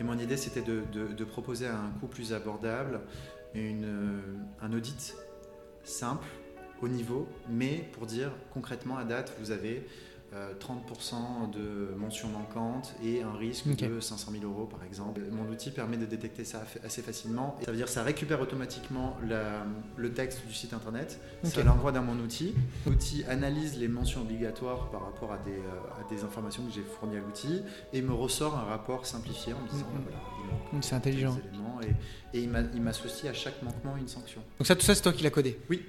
Et mon idée, c'était de, proposer à un coût plus abordable une, un audit simple, au niveau, mais pour dire concrètement à date, vous avez 30% euh, de mentions manquantes et un risque de 500 000 euros par exemple. Mon outil permet de détecter ça assez facilement. ça veut dire que ça récupère automatiquement le texte du site internet, ça l'envoie dans mon outil. L'outil analyse les mentions obligatoires par rapport à des, euh, des informations que j'ai fournies à l'outil et me ressort un rapport simplifié en me disant voilà, c'est intelligent. Et, et il m'associe à chaque manquement une sanction. Donc ça, tout ça, c'est toi qui l'as codé? Oui.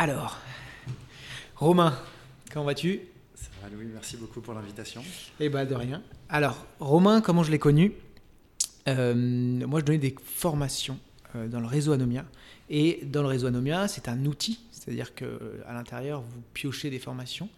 Alors, Romain, comment vas-tu? Ça va Louis, merci beaucoup pour l'invitation. Eh bien, de rien. Alors, Romain, comment je l'ai connu? Euh, Moi, je donnais des formations euh, dans le réseau Anomia. Et dans le réseau Anomia, c'est un outil, c'est-à-dire qu'à l'intérieur, vous piochez des formations.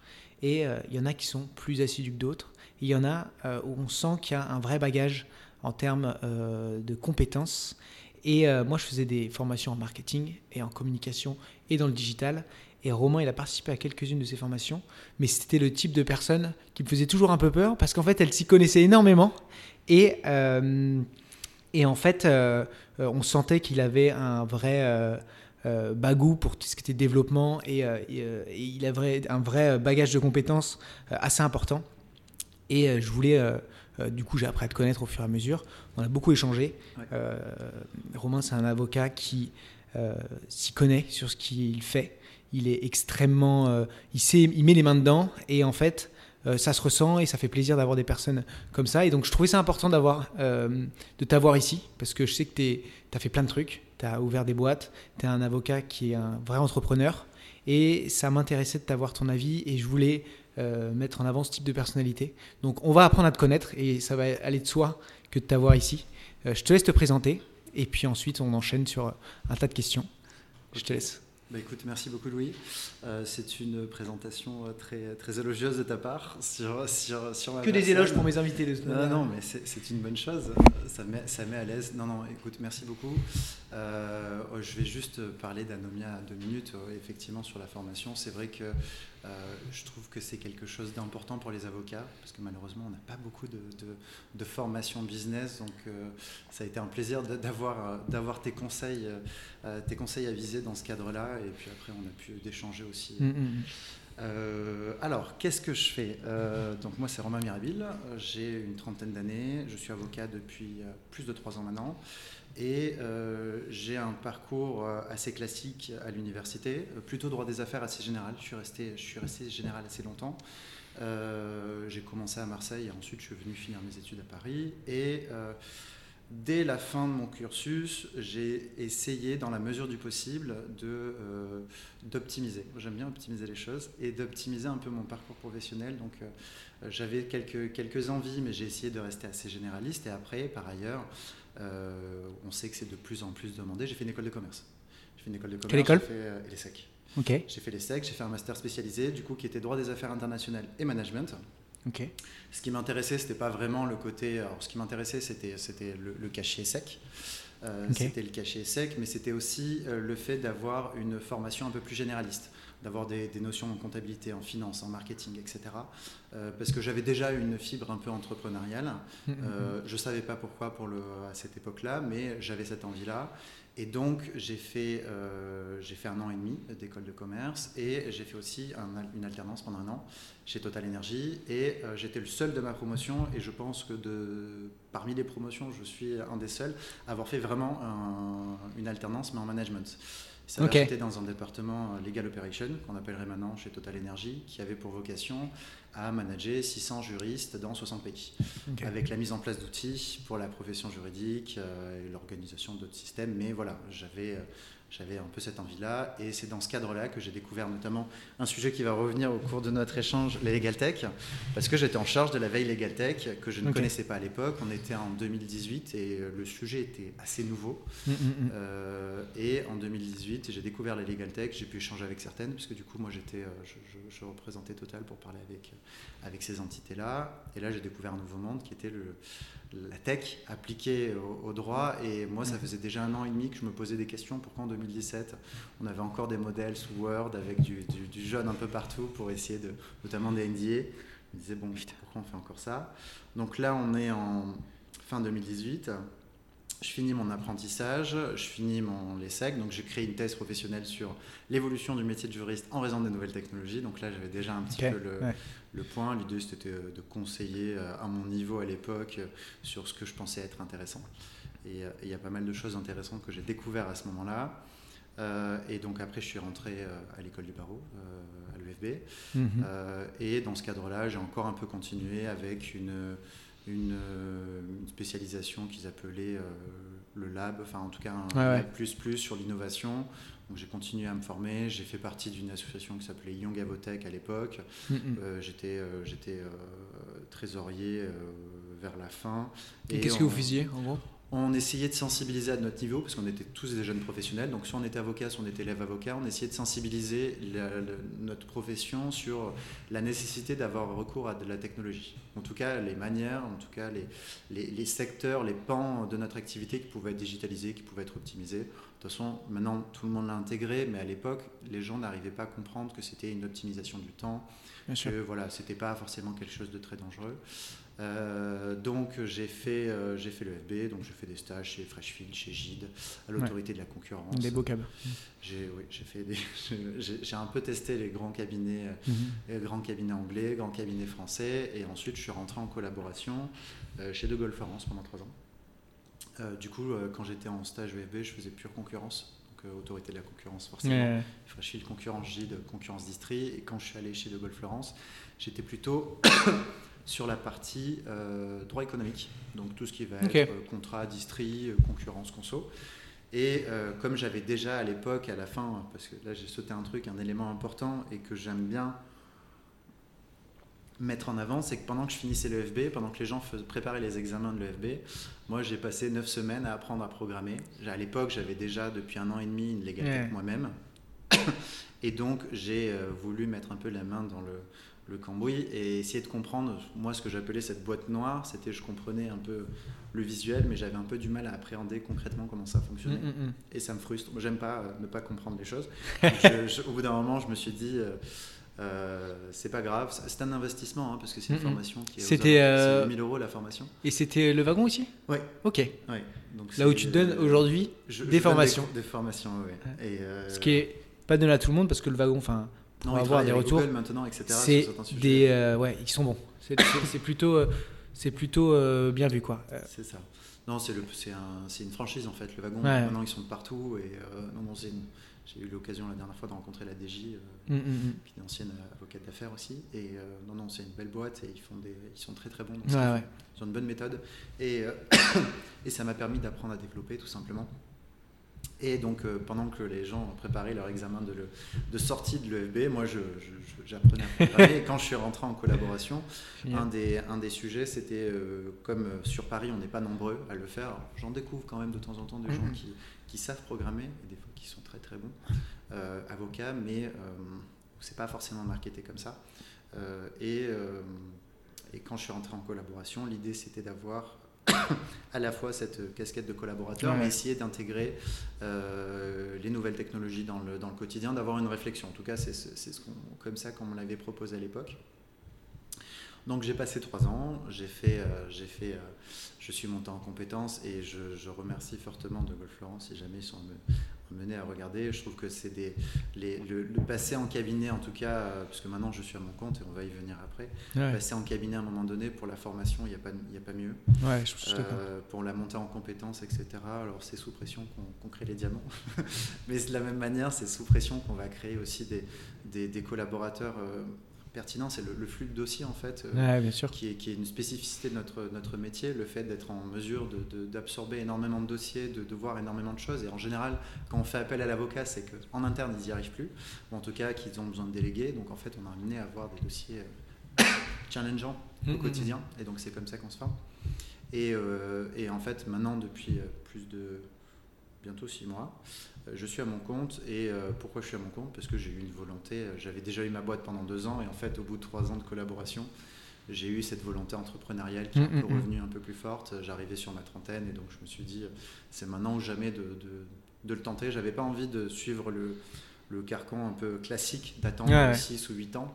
Et euh, il y en a qui sont plus assidus que d'autres. Il y en a où on sent qu'il y a un vrai bagage en termes de compétences. Et moi, je faisais des formations en marketing et en communication et dans le digital. Et Romain, il a participé à quelques-unes de ces formations, mais c'était le type de personne qui me faisait toujours un peu peur parce qu'en fait, elle s'y connaissait énormément. Et, euh, et en fait, euh, on sentait qu'il avait un vrai euh, bagou pour tout ce qui était développement et, il avait un vrai bagage de compétences assez important. Et je voulais, du coup, j'ai appris à te connaître au fur et à mesure. On a beaucoup échangé. Romain, c'est un avocat qui s'y connaît sur ce qu'il fait. Il est extrêmement, euh, il sait, il met les mains dedans et en fait, euh, ça se ressent et ça fait plaisir d'avoir des personnes comme ça. Et donc, je trouvais ça important d'avoir, de t'avoir ici parce que je sais que tu as fait plein de trucs. Tu as ouvert des boîtes, tu es un avocat qui est un vrai entrepreneur. Et ça m'intéressait de t'avoir ton avis et je voulais mettre en avant ce type de personnalité. Donc on va apprendre à te connaître et ça va aller de soi que de t'avoir ici. je te laisse te présenter. Et puis ensuite, on enchaîne sur un tas de questions. Je te laisse. Bah écoute, merci beaucoup Louis. Euh, c'est une présentation euh, très, très élogieuse de ta part sur, sur, sur ma Que des éloges pour mes invités. De non, non, mais c'est une bonne chose. Ça met, ça met à l'aise. Non, non, écoute, merci beaucoup. Euh, oh, je vais juste parler d'Anomia deux minutes. Effectivement, sur la formation, c'est vrai que euh, je trouve que c'est quelque chose d'important pour les avocats, parce que malheureusement, on n'a pas beaucoup de, de, formation business. Donc, euh, ça a été un plaisir d'avoir, d'avoir tes, conseils, euh, tes conseils avisés dans ce cadre-là. Et puis après, on a pu d'échanger aussi. Mm, mm, mm. alors, qu'est-ce que je fais? Donc, moi, c'est Romain Mirabile. J'ai une trentaine d'années. Je suis avocat depuis plus de trois ans maintenant. Et euh, j'ai un parcours euh, assez classique à l'université, euh, plutôt droit des affaires assez général. Je suis resté, je général assez longtemps. j'ai commencé à Marseille et ensuite je suis venu finir mes études à Paris. Et dès la fin de mon cursus, j'ai essayé, dans la mesure du possible, d'optimiser. J'aime bien optimiser les choses et d'optimiser un peu mon parcours professionnel. Donc j'avais quelques envies, mais j'ai essayé de rester assez généraliste. Et après, par ailleurs, euh, on sait que c'est de plus en plus demandé. J'ai fait une école de commerce. J'ai fait une école de commerce. Quelle école fait euh, les. J'ai fait les SEC, j'ai fait un master spécialisé, du coup, qui était droit des affaires internationales et management. Ce qui m'intéressait, c'était pas vraiment le côté. Alors, ce qui m'intéressait, c'était, c'était le, cachet sec. Euh, c'était le cachet sec, mais c'était aussi le fait d'avoir une formation un peu plus généraliste d'avoir des, notions en comptabilité, en finance, en marketing, etc. Euh, parce que j'avais déjà une fibre un peu entrepreneuriale. Euh, je ne savais pas pourquoi pour le, à cette époque-là, mais j'avais cette envie-là. Et donc, j'ai fait, euh, fait un an et demi d'école de commerce et j'ai fait aussi une alternance pendant un an chez Total Energy. Et j'étais le seul de ma promotion et je pense que de, parmi les promotions, je suis un des seuls à avoir fait vraiment une alternance, mais en management. Ça okay. dans un département euh, Legal Operation, qu'on appellerait maintenant chez Total Energy, qui avait pour vocation à manager 600 juristes dans 60 pays, avec la mise en place d'outils pour la profession juridique euh, et l'organisation d'autres systèmes. Mais voilà, j'avais euh, j'avais un peu cette envie-là. Et c'est dans ce cadre-là que j'ai découvert notamment un sujet qui va revenir au cours de notre échange, les Legal Tech, parce que j'étais en charge de la veille Legal Tech, que je ne connaissais pas à l'époque. On était en 2018 et le sujet était assez nouveau. Mm, mm, mm. Euh, et en 2018, j'ai découvert les Legal Tech, j'ai pu échanger avec certaines, puisque du coup, moi, j'étais, euh, je, représentais Total pour parler avec, avec ces entités-là. Et là, j'ai découvert un nouveau monde qui était le, la tech appliquée au, droit. Et moi, ça faisait déjà un an et demi que je me posais des questions. Pourquoi en 2017, on avait encore des modèles sous Word avec du, du, jaune un peu partout pour essayer de, notamment des NDA. Je me disais, bon, pourquoi on fait encore ça? Donc là, on est en fin 2018. Je finis mon apprentissage, je finis mon l'ESSEC, donc j'ai créé une thèse professionnelle sur l'évolution du métier de juriste en raison des nouvelles technologies. Donc là, j'avais déjà un petit peu le, le point. L'idée, c'était euh, de conseiller euh, à mon niveau à l'époque euh, sur ce que je pensais être intéressant. Et il y a pas mal de choses intéressantes que j'ai découvert à ce moment-là. et donc après, je suis rentré à l'école du barreau, à l'UFB. Mhm. et dans ce cadre-là, j'ai encore un peu continué avec une, une, spécialisation qu'ils appelaient le lab, enfin en tout cas un plus plus sur l'innovation j'ai continué à me former. J'ai fait partie d'une association qui s'appelait Young Avotech à l'époque. Mm, mm. Euh, j'étais euh, j'étais euh, trésorier vers la fin. Et, qu'est-ce que vous faisiez en gros? On essayait de sensibiliser à notre niveau, parce qu'on était tous des jeunes professionnels. Donc, soit on était avocat, soit on était élève avocat, on essayait de sensibiliser notre profession sur la nécessité d'avoir recours à de la technologie. En tout cas, les manières, en tout cas, les, les, les secteurs, les pans de notre activité qui pouvaient être digitalisés, qui pouvaient être optimisés. De toute façon, maintenant, tout le monde l'a intégré, mais à l'époque, les gens n'arrivaient pas à comprendre que c'était une optimisation du temps, Bien que ce voilà, c'était pas forcément quelque chose de très dangereux. Euh, donc j'ai fait, euh, j'ai fait le FB, donc j'ai fait des stages chez Freshfield, chez Gide, à l'autorité de la concurrence. Des beaux câbles. J'ai, oui, j'ai fait des, j'ai, un peu testé les grands cabinets, mhm. les grands cabinets anglais, grands cabinets français, et ensuite je suis rentré en collaboration euh, chez De Gaulle Florence pendant trois ans. Euh, du coup, euh, quand j'étais en stage UFB, je faisais pure concurrence, donc euh, autorité de la concurrence forcément. Ouais. Freshfield, concurrence Gide, concurrence Distri. Et quand je suis allé chez De Gaulle Florence, j'étais plutôt sur la partie droit économique, donc tout ce qui va être contrat, distri, concurrence, conso. Et comme j'avais déjà à l'époque, à la fin, parce que là j'ai sauté un truc, un élément important et que j'aime bien mettre en avant, c'est que pendant que je finissais l'EFB, pendant que les gens préparaient les examens de l'EFB, moi j'ai passé neuf semaines à apprendre à programmer. À l'époque, j'avais déjà depuis un an et demi une légalité moi-même. Et donc j'ai euh, voulu mettre un peu la main dans le, le cambouis et essayer de comprendre, moi ce que j'appelais cette boîte noire, c'était je comprenais un peu le visuel, mais j'avais un peu du mal à appréhender concrètement comment ça fonctionnait. Mm, mm, mm. Et ça me frustre. J'aime pas euh, ne pas comprendre les choses. au bout d'un moment, je me suis dit... Euh, euh, c'est pas grave, c'est un investissement hein, parce que c'est une formation qui est. C'était euh... 1000 euros la formation. Et c'était le wagon aussi? Oui. Ok. Ouais. Donc Là où tu donnes aujourd'hui des formations. Des, formations, oui. Euh... Ce qui est pas donné à tout le monde parce que le wagon, enfin, on va avoir des retours. Google maintenant, etc. C'est des, euh, ouais, ils sont bons. C'est plutôt, euh, c'est plutôt bien vu quoi. C'est ça. Non, c'est un, une franchise en fait. Le wagon, maintenant ils sont de partout et non, non, c'est j'ai eu l'occasion la dernière fois de rencontrer la DJ, euh, mm, mm, mm. qui est ancienne avocate d'affaires aussi. Et euh, non, non, c'est une belle boîte et ils, font des, ils sont très très bons. ils, ont une bonne méthode. Et, euh, et ça m'a permis d'apprendre à développer tout simplement. Et donc, pendant que les gens préparaient leur examen de, de sortie de l'EFB, moi, j'apprenais à préparer. et quand je suis rentré en collaboration, un des, un des sujets, c'était comme sur Paris, on n'est pas nombreux à le faire. J'en découvre quand même de temps en temps des gens qui, qui savent programmer, et des fois qui sont très très bons, euh, avocats, mais euh, c'est pas forcément marketé comme ça. Euh, et, et, quand je suis rentré en collaboration, l'idée c'était d'avoir à la fois cette casquette de collaborateur, mais essayer d'intégrer les nouvelles technologies dans le, dans le quotidien, d'avoir une réflexion. En tout cas, c'est ce comme ça qu'on me l'avait proposé à l'époque. Donc j'ai passé trois ans, j'ai fait, j'ai fait je suis monté en compétences et je, remercie fortement de Golf Florence si jamais ils sont menés à regarder. Je trouve que c'est des le, passer en cabinet en tout cas, euh, parce que maintenant je suis à mon compte et on va y venir après. Passer en cabinet à un moment donné pour la formation, il n'y a pas il a pas mieux. Ouais, je, euh, pour la montée en compétences, etc. Alors c'est sous pression qu'on crée les diamants, mais de la même manière, c'est sous pression qu'on va créer aussi des, des, collaborateurs. Euh, pertinent, c'est le, flux de dossiers en fait, euh, Qui, est, qui, est, une spécificité de notre, notre métier, le fait d'être en mesure d'absorber de, énormément de dossiers, de, voir énormément de choses. Et en général, quand on fait appel à l'avocat, c'est qu'en interne, ils n'y arrivent plus, ou en tout cas qu'ils ont besoin de déléguer. Donc en fait, on a amené à avoir des dossiers euh, challengeants au quotidien, et donc c'est comme ça qu'on se forme. Et, euh, et, en fait, maintenant, depuis plus de bientôt six mois, euh, je suis à mon compte et euh, pourquoi je suis à mon compte? Parce que j'ai eu une volonté, euh, j'avais déjà eu ma boîte pendant deux ans et en fait au bout de trois ans de collaboration, j'ai eu cette volonté entrepreneuriale qui est mm, mm, mm. revenue un peu plus forte. J'arrivais sur ma trentaine et donc je me suis dit, c'est maintenant ou jamais de, de, le tenter. J'avais pas envie de suivre le, le carcan un peu classique d'attendre 6 ou 8 ans.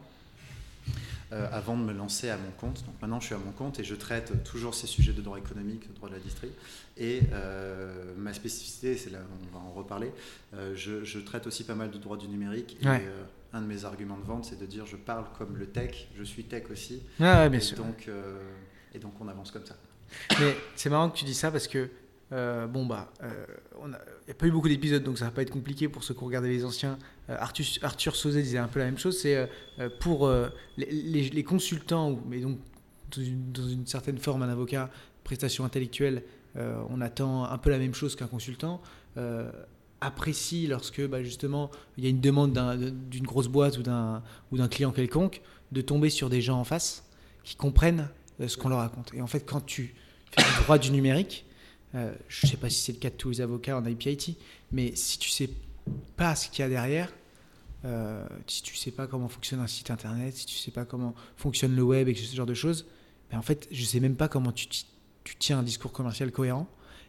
Euh, avant de me lancer à mon compte. Donc maintenant, je suis à mon compte et je traite toujours ces sujets de droit économique, de droit de la distrie. Et euh, ma spécificité, c'est là, on va en reparler, euh, je, traite aussi pas mal de droit du numérique. Et un de mes arguments de vente, c'est de dire je parle comme le tech, je suis tech aussi. bien et sûr. Donc, et donc, on avance comme ça. Mais c'est marrant que tu dis ça parce que euh, bon, bah, il euh, n'y a pas eu beaucoup d'épisodes, donc ça va pas être compliqué pour ceux qui ont regardé les anciens. Euh, Arthur, Arthur Sauzet disait un peu la même chose. C'est pour les, consultants, mais donc dans une, certaine forme, un avocat, prestation intellectuelle, on attend un peu la même chose qu'un consultant. apprécie lorsque bah, justement il y a une demande d'une grosse boîte ou d'un client quelconque de tomber sur des gens en face qui comprennent ce qu'on leur raconte. Et en fait, quand tu fais du droit du numérique, euh, je ne sais pas si c'est le cas de tous les avocats en IPIT, mais si tu sais pas ce qu'il y a derrière, euh, si tu sais pas comment fonctionne un site internet, si tu sais pas comment fonctionne le web et ce genre de choses, ben en fait, je sais même pas comment tu, tiens un discours commercial cohérent.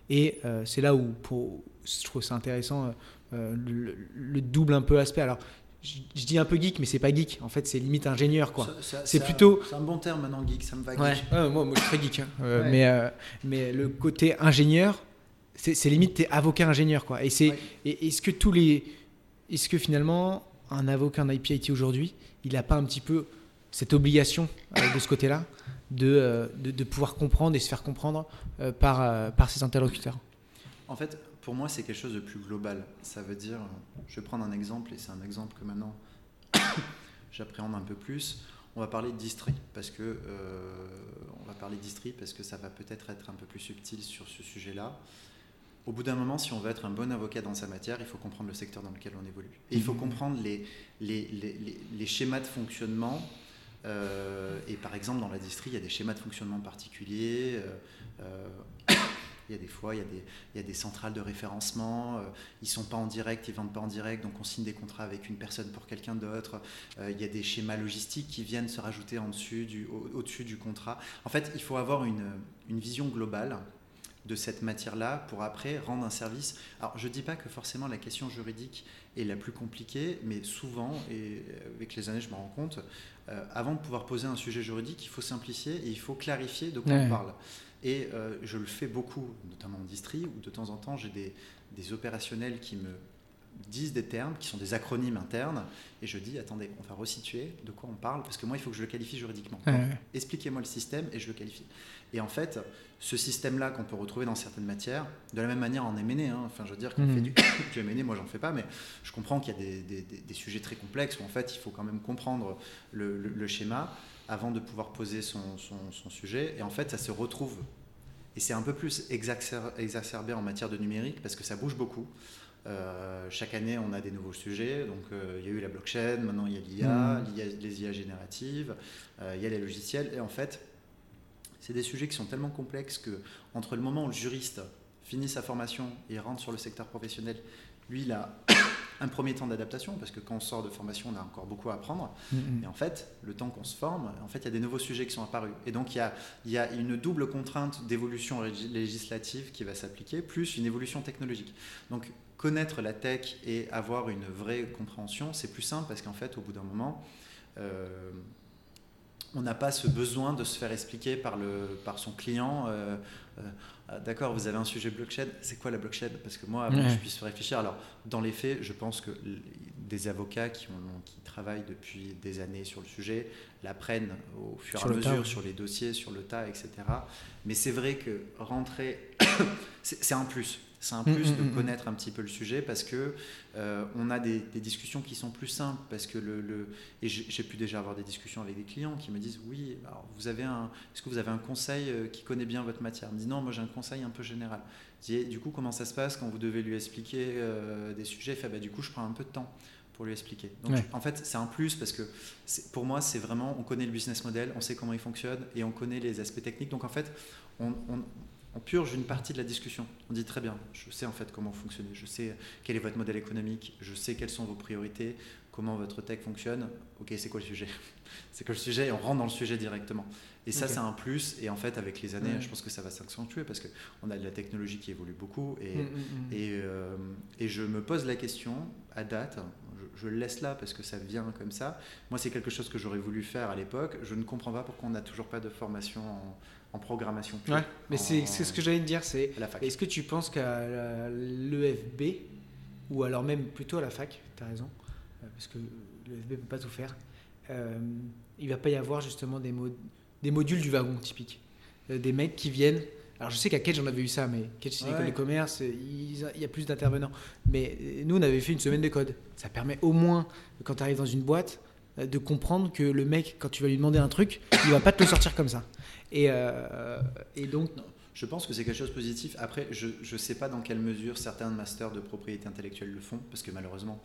Et euh, c'est là où je trouve ça intéressant le, le, double un peu aspect. Je, dis un peu geek, mais c'est pas geek. En fait, c'est limite ingénieur, quoi. C'est plutôt. C'est un bon terme maintenant, geek. Ça me va. Ouais. moi, moi, je suis très geek. Hein. Euh, mais, euh, mais le côté ingénieur, c'est limite t'es avocat ingénieur, quoi. Et c'est. Est-ce que tous les. Est-ce que finalement, un avocat en IPIT aujourd'hui, il n'a pas un petit peu cette obligation euh, de ce côté-là de, de, de, pouvoir comprendre et se faire comprendre par, par ses interlocuteurs? En fait, pour moi, c'est quelque chose de plus global. Ça veut dire, je vais prendre un exemple, et c'est un exemple que maintenant j'appréhende un peu plus. On va parler de distri, parce que euh, on va parler distri parce que ça va peut-être être un peu plus subtil sur ce sujet-là. Au bout d'un moment, si on veut être un bon avocat dans sa matière, il faut comprendre le secteur dans lequel on évolue. Et il faut mmh. comprendre les, les, les, les schémas de fonctionnement. Euh, et par exemple, dans la distri, il y a des schémas de fonctionnement particuliers. Euh, il y a des fois, il y a des, il y a des centrales de référencement, euh, ils ne sont pas en direct, ils ne vendent pas en direct, donc on signe des contrats avec une personne pour quelqu'un d'autre. Euh, il y a des schémas logistiques qui viennent se rajouter en dessus, du, au-dessus du contrat. En fait, il faut avoir une, une vision globale de cette matière-là pour après rendre un service. Alors, je ne dis pas que forcément la question juridique est la plus compliquée, mais souvent, et avec les années, je me rends compte, euh, avant de pouvoir poser un sujet juridique, il faut simplifier et il faut clarifier de quoi on parle. Et euh, je le fais beaucoup, notamment en distri, où de temps en temps, j'ai des, des, opérationnels qui me disent des termes, qui sont des acronymes internes, et je dis, attendez, on va resituer de quoi on parle, parce que moi, il faut que je le qualifie juridiquement. Expliquez-moi le système, et je le qualifie. Et en fait, ce système-là qu'on peut retrouver dans certaines matières, de la même manière en M&A, hein, enfin, je veux dire, qu'on fait mmh. du, du M&A, moi, j'en fais pas, mais je comprends qu'il y a des, des, des, sujets très complexes, où en fait, il faut quand même comprendre le, le schéma, avant de pouvoir poser son, son, sujet. Et en fait, ça se retrouve. Et c'est un peu plus exacerbé en matière de numérique parce que ça bouge beaucoup. Euh, chaque année, on a des nouveaux sujets. Donc, euh, il y a eu la blockchain, maintenant il y a l'IA, mmh. les IA génératives, euh, il y a les logiciels. Et en fait, c'est des sujets qui sont tellement complexes que entre le moment où le juriste finit sa formation et rentre sur le secteur professionnel, lui, il a un premier temps d'adaptation, parce que quand on sort de formation, on a encore beaucoup à apprendre. Mm-hmm. Et en fait, le temps qu'on se forme, en fait, il y a des nouveaux sujets qui sont apparus. Et donc, il y a, il y a une double contrainte d'évolution législative qui va s'appliquer, plus une évolution technologique. Donc, connaître la tech et avoir une vraie compréhension, c'est plus simple, parce qu'en fait, au bout d'un moment, euh, on n'a pas ce besoin de se faire expliquer par, le, par son client. Euh, euh, ah, d'accord, vous avez un sujet blockchain, c'est quoi la blockchain? Parce que moi, avant que je puisse réfléchir, alors dans les faits, je pense que des avocats qui, ont, qui travaillent depuis des années sur le sujet l'apprennent au fur et à mesure sur les dossiers, sur le tas, etc. Mais c'est vrai que rentrer, c'est un plus. C'est un mm, plus mm, de mm, connaître un petit peu le sujet parce que euh, on a des, discussions qui sont plus simples parce que le, et j'ai pu déjà avoir des discussions avec des clients qui me disent oui alors vous avez un est-ce que vous avez un conseil euh, qui connaît bien votre matière? Me dit non moi j'ai un conseil un peu général. Dis, du coup comment ça se passe quand vous devez lui expliquer euh, des sujets? Fait, bah, du coup je prends un peu de temps pour lui expliquer. Donc en fait c'est un plus parce que pour moi c'est vraiment on connaît le business model on sait comment il fonctionne et on connaît les aspects techniques. Donc en fait on on purge une partie de la discussion. On dit très bien, je sais en fait comment fonctionner, je sais quel est votre modèle économique, je sais quelles sont vos priorités, comment votre tech fonctionne. Ok, c'est quoi le sujet? C'est quoi le sujet? Et on rentre dans le sujet directement. Et ça, c'est un plus. Et en fait, avec les années, je pense que ça va s'accentuer parce qu'on a de la technologie qui évolue beaucoup. Et, mm, mm, mm. et, euh, et, je me pose la question, à date, je, le laisse là parce que ça vient comme ça. Moi, c'est quelque chose que j'aurais voulu faire à l'époque. Je ne comprends pas pourquoi on n'a toujours pas de formation en, programmation. ouais, mais c'est ce que j'allais te dire. C'est est-ce que tu penses qu'à l'EFB ou alors même plutôt à la fac, tu as raison, euh, parce que l'EFB ne peut pas tout faire, euh, il va pas y avoir justement des mots des modules du wagon typique. Euh, des mecs qui viennent. Alors je sais qu'à Kedge, j'en avais eu ça, mais Kedge, c'est l'école de commerce, il y a plus d'intervenants. Mais euh, nous, on avait fait une semaine de code. Ça permet au moins, quand tu arrives dans une boîte, euh, de comprendre que le mec, quand tu vas lui demander un truc, il va pas te le sortir comme ça. Et, et donc. Je pense que c'est quelque chose de positif. Après, je ne sais pas dans quelle mesure certains masters de propriété intellectuelle le font, parce que malheureusement,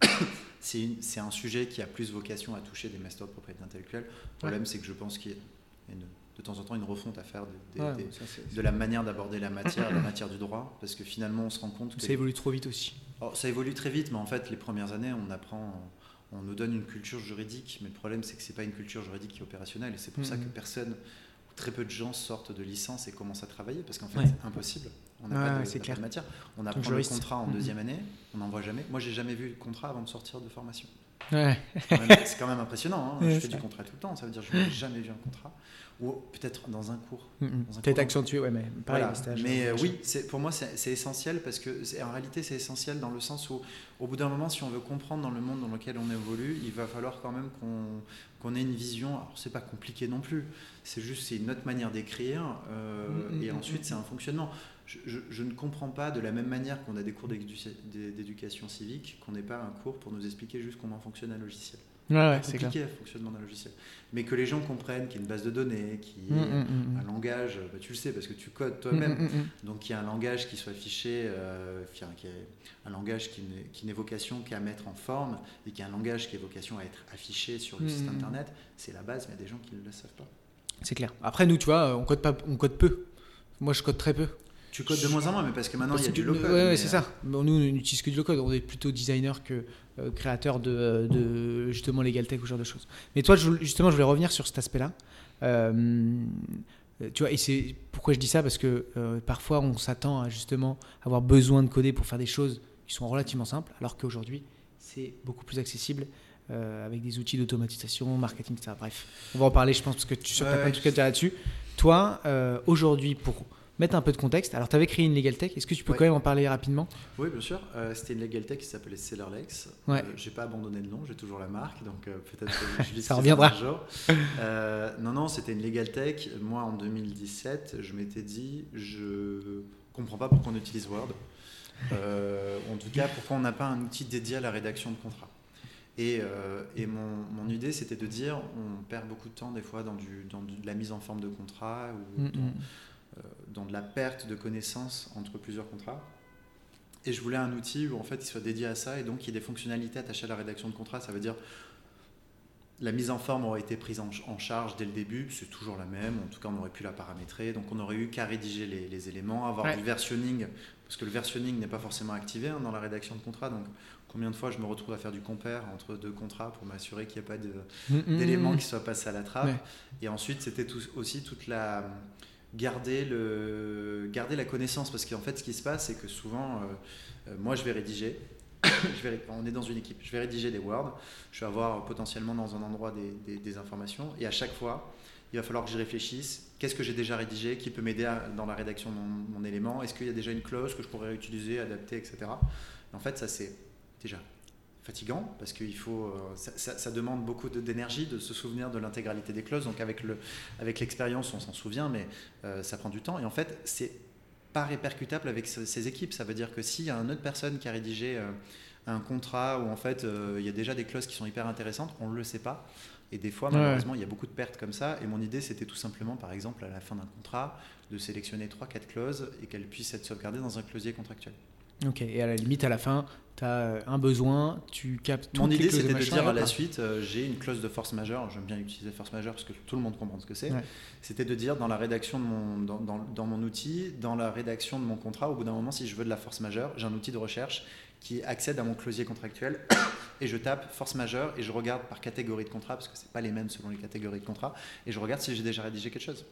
c'est un sujet qui a plus vocation à toucher des masters de propriété intellectuelle. Le problème, c'est que je pense qu'il y a de temps en temps une refonte à faire de, la manière d'aborder la matière, la matière du droit, parce que finalement, on se rend compte que... Ça évolue trop vite aussi. Oh, ça évolue très vite, mais en fait, les premières années, on apprend... On nous donne une culture juridique, mais le problème, c'est que ce n'est pas une culture juridique qui est opérationnelle, et c'est pour ça que personne très peu de gens sortent de licence et commencent à travailler parce qu'en fait, c'est impossible. On n'a pas, de, matière. On apprend le contrat en mm-hmm. deuxième année, on n'en voit jamais. Moi, j'ai jamais vu le contrat avant de sortir de formation. C'est quand, même impressionnant. Hein. je fais du contrat tout le temps, ça veut dire que je n'ai jamais vu un contrat. Ou peut-être dans un cours. Mm-hmm. Peut-être accentué, ouais, mais pareil. mais euh, oui, pour moi, c'est essentiel parce que en réalité, c'est essentiel dans le sens où, au bout d'un moment, si on veut comprendre dans le monde dans lequel on évolue, il va falloir quand même qu'on ait une vision. Alors, c'est pas compliqué non plus. C'est juste, c'est une autre manière d'écrire. Euh, mm-hmm. et ensuite, c'est un fonctionnement je, ne comprends pas de la même manière qu'on a des cours d'éducation civique, qu'on n'ait pas un cours pour nous expliquer juste comment fonctionne un logiciel. Ouais, c'est compliqué le fonctionnement d'un logiciel. Mais que les gens comprennent qu'il y a une base de données, qu'il y a mm, mm, mm, un langage, bah, tu le sais parce que tu codes toi-même, donc qu'il y a un langage qui soit affiché, euh, qui un langage qui n'ait vocation qu'à mettre en forme et qui a un langage qui ait vocation à être affiché sur le site internet, c'est la base, mais il y a des gens qui ne le savent pas. C'est clair. Après, nous, tu vois, on code, pas, on code peu. Moi, je code très peu. Tu codes de moins en moins, mais parce que maintenant il y a du low-code. Oui, c'est ça. Bon, nous, on n'utilise que du low-code. On est plutôt designer que euh, créateur de, de, justement legal tech ou ce genre de choses. Mais toi, justement, je voulais revenir sur cet aspect-là. Euh, tu vois, et c'est pourquoi je dis ça parce que euh, parfois on s'attend à justement avoir besoin de coder pour faire des choses qui sont relativement simples, alors qu'aujourd'hui c'est beaucoup plus accessible avec des outils d'automatisation, marketing, etc. Bref, on va en parler, je pense, parce que tu sais pas en tout cas dire là-dessus. Toi, aujourd'hui, pour mettre un peu de contexte. Alors, tu avais créé une Legal Tech. Est-ce que tu peux quand même en parler rapidement? Oui, bien sûr. Euh, c'était une Legal Tech qui s'appelait Sellerlex. Ouais. Euh, j'ai pas abandonné le nom, j'ai toujours la marque, donc euh, peut-être que je Ça reviendra. non, non, c'était une Legal Tech. Moi, en 2017, je m'étais dit, je comprends pas pourquoi on utilise Word. en tout cas, pourquoi on n'a pas un outil dédié à la rédaction de contrats. Et, et mon, mon, idée, c'était de dire, on perd beaucoup de temps des fois dans, du, dans de la mise en forme de contrat ou mm, dans, mm. Euh, dans de la perte de connaissances entre plusieurs contrats. Et je voulais un outil où en fait il soit dédié à ça et donc il y ait des fonctionnalités attachées à la rédaction de contrat. Ça veut dire la mise en forme aurait été prise en, charge dès le début, c'est toujours la même, en tout cas on aurait pu la paramétrer, donc on aurait eu qu'à rédiger les, éléments, avoir du versionning, parce que le versionning n'est pas forcément activé hein, dans la rédaction de contrat, donc combien de fois je me retrouve à faire du compare entre deux contrats pour m'assurer qu'il n'y a pas mm, mm, d'éléments mm, qui soient passés à la trappe? Et ensuite c'était aussi toute la garder, le, garder la connaissance. Parce qu'en fait, ce qui se passe, c'est que souvent, euh, euh, moi, je vais rédiger. on est dans une équipe. Je vais rédiger des Word. Je vais avoir potentiellement dans un endroit des, des, informations. Et à chaque fois, il va falloir que je réfléchisse. Qu'est-ce que j'ai déjà rédigé Qui peut m'aider dans la rédaction de mon, mon élément? Est-ce qu'il y a déjà une clause que je pourrais utiliser, adapter, etc. en fait, ça, c'est déjà fatigant parce qu'il faut euh, ça, demande beaucoup d'énergie de, se souvenir de l'intégralité des clauses. Donc avec le avec l'expérience on s'en souvient mais euh, ça prend du temps. Et en fait c'est pas répercutable avec ces équipes. Ça veut dire que s'il y a une autre personne qui a rédigé euh, un contrat où en fait il y a déjà des clauses qui sont hyper intéressantes on ne le sait pas. Et des fois malheureusement il y a beaucoup de pertes comme ça. Et mon idée c'était tout simplement par exemple à la fin d'un contrat de sélectionner 3-4 clauses et qu'elles puissent être sauvegardées dans un clausier contractuel Ok, et à la limite, à la fin, tu as un besoin, tu captes Mon idée, c'était de dire à la suite, euh, j'ai une clause de force majeure, j'aime bien utiliser force majeure parce que tout le monde comprend ce que c'est. C'était de dire dans la rédaction de mon, dans, dans, mon outil, dans la rédaction de mon contrat, au bout d'un moment, si je veux de la force majeure, j'ai un outil de recherche qui accède à mon closier contractuel et je tape force majeure et je regarde par catégorie de contrat parce que c'est pas les mêmes selon les catégories de contrat et je regarde si j'ai déjà rédigé quelque chose.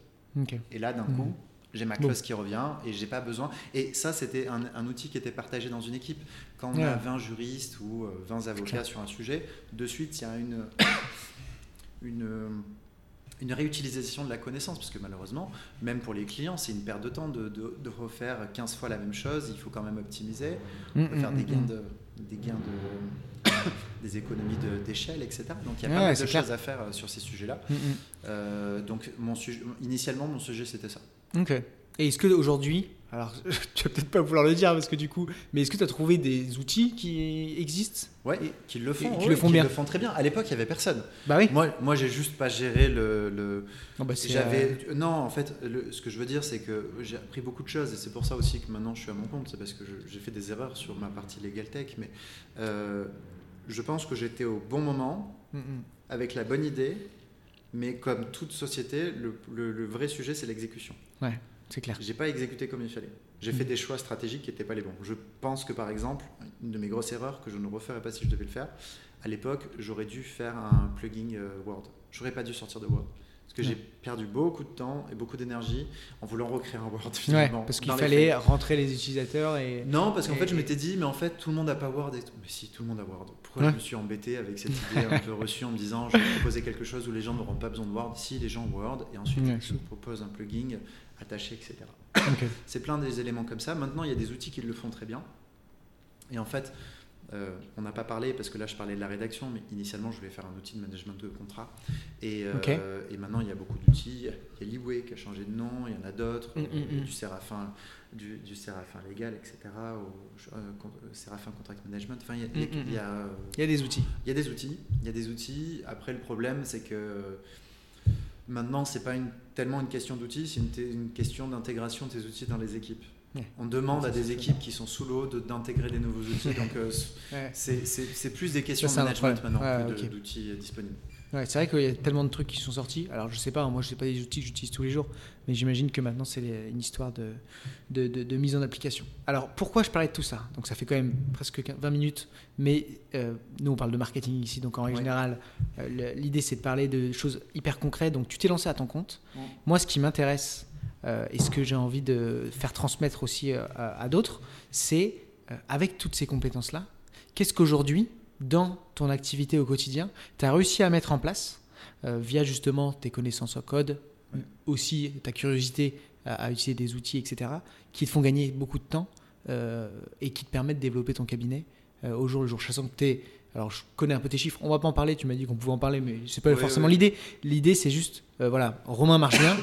Et là d'un coup, j'ai ma clause qui revient et j'ai pas besoin. Et ça, c'était un, outil qui était partagé dans une équipe. Quand on a 20 juristes ou 20 euh, avocats sur un sujet, de suite, il y a une, une, une réutilisation de la connaissance, parce que malheureusement, même pour les clients, c'est une perte de temps de, de, refaire 15 fois la même chose. Il faut quand même optimiser, mm, faire mm, des, mm, gains de, des gains de. des économies d'échelle, etc. Donc il y a pas mal de choses à faire euh, sur ces sujets-là. Euh, donc mon initialement, mon sujet, c'était ça. Ok. Et est-ce qu'aujourd'hui, alors tu vas peut-être pas vouloir le dire parce que du coup, mais est-ce que tu as trouvé des outils qui existent Ouais, qui le font, qui le font bien. le font très bien. À l'époque, il y avait personne. Bah oui. Moi, moi, j'ai juste pas géré le. le... Non, bah j'avais. Euh, non, en fait, ce que je veux dire, c'est que j'ai appris beaucoup de choses et c'est pour ça aussi que maintenant je suis à mon compte. C'est parce que j'ai fait des erreurs sur ma partie legal tech, mais euh, je pense que j'étais au bon moment, mm, mm. avec la bonne idée, mais comme toute société, le, le vrai sujet, c'est l'exécution. Ouais, c'est clair. J'ai pas exécuté comme il fallait. J'ai fait mm. des choix stratégiques qui n'étaient pas les bons. Je pense que par exemple, une de mes grosses erreurs que je ne referais pas si je devais le faire, à l'époque, j'aurais dû faire un plugin euh, Word. J'aurais pas dû sortir de Word. Parce que j'ai perdu beaucoup de temps et beaucoup d'énergie en voulant recréer un Word finalement. Ouais, parce qu'il fallait rentrer les utilisateurs et. Non, parce qu'en fait, je m'étais dit, mais en fait, tout le monde n'a pas Word. Et tout. Mais si, tout le monde a Word. Pourquoi je me suis embêté avec cette idée un peu reçue en me disant, je vais proposer quelque chose où les gens n'auront pas besoin de Word Si, les gens ont Word. Et ensuite, je propose un plugin attaché, etc. C'est plein des éléments comme ça. Maintenant, il y a des outils qui le font très bien. Et en fait, euh, on n'a pas parlé parce que là je parlais de la rédaction, mais initialement je voulais faire un outil de management de contrat. Et, euh, et maintenant il y a beaucoup d'outils. Il y a Liway qui a changé de nom, il y en a d'autres, mm, mm, mm. du Séraphin, du, du Séraphin légal, etc. Euh, Séraphin Contract Management. Enfin, il y, a, il, y a, il y a des outils. Il y a des outils. Il y a des outils. Après le problème c'est que maintenant c'est pas une, tellement une question d'outils, c'est une, une question d'intégration de ces outils dans les équipes. On demande à des équipes qui sont sous l'eau d'intégrer des nouveaux outils. Donc, euh, c'est plus des questions de management maintenant que d'outils euh, disponibles. c'est vrai qu'il y a tellement de trucs qui sont sortis. Alors, je sais pas, moi, je sais pas des outils que j'utilise tous les jours, mais j'imagine que maintenant, c'est une histoire de, de, mise en application. Alors, pourquoi je parlais de tout ça? Donc, ça fait quand même presque 20 minutes, mais euh, nous, on parle de marketing ici, donc en règle générale, l'idée, c'est de parler de choses hyper concrètes. Donc, tu t'es lancé à ton compte. Moi, ce qui m'intéresse, euh, et ce que j'ai envie de faire transmettre aussi euh, à, d'autres, c'est euh, avec toutes ces compétences-là, qu'est-ce qu'aujourd'hui, dans ton activité au quotidien, tu as réussi à mettre en place via justement tes connaissances en code, aussi ta curiosité à, utiliser des outils, etc., qui te font gagner beaucoup de temps et qui te permettent de développer ton cabinet au jour le jour. Je sens que tu es alors, je connais un peu tes chiffres. On va pas en parler. Tu m'as dit qu'on pouvait en parler, mais c'est pas forcément l'idée. L'idée, c'est juste, voilà, Romain marche bien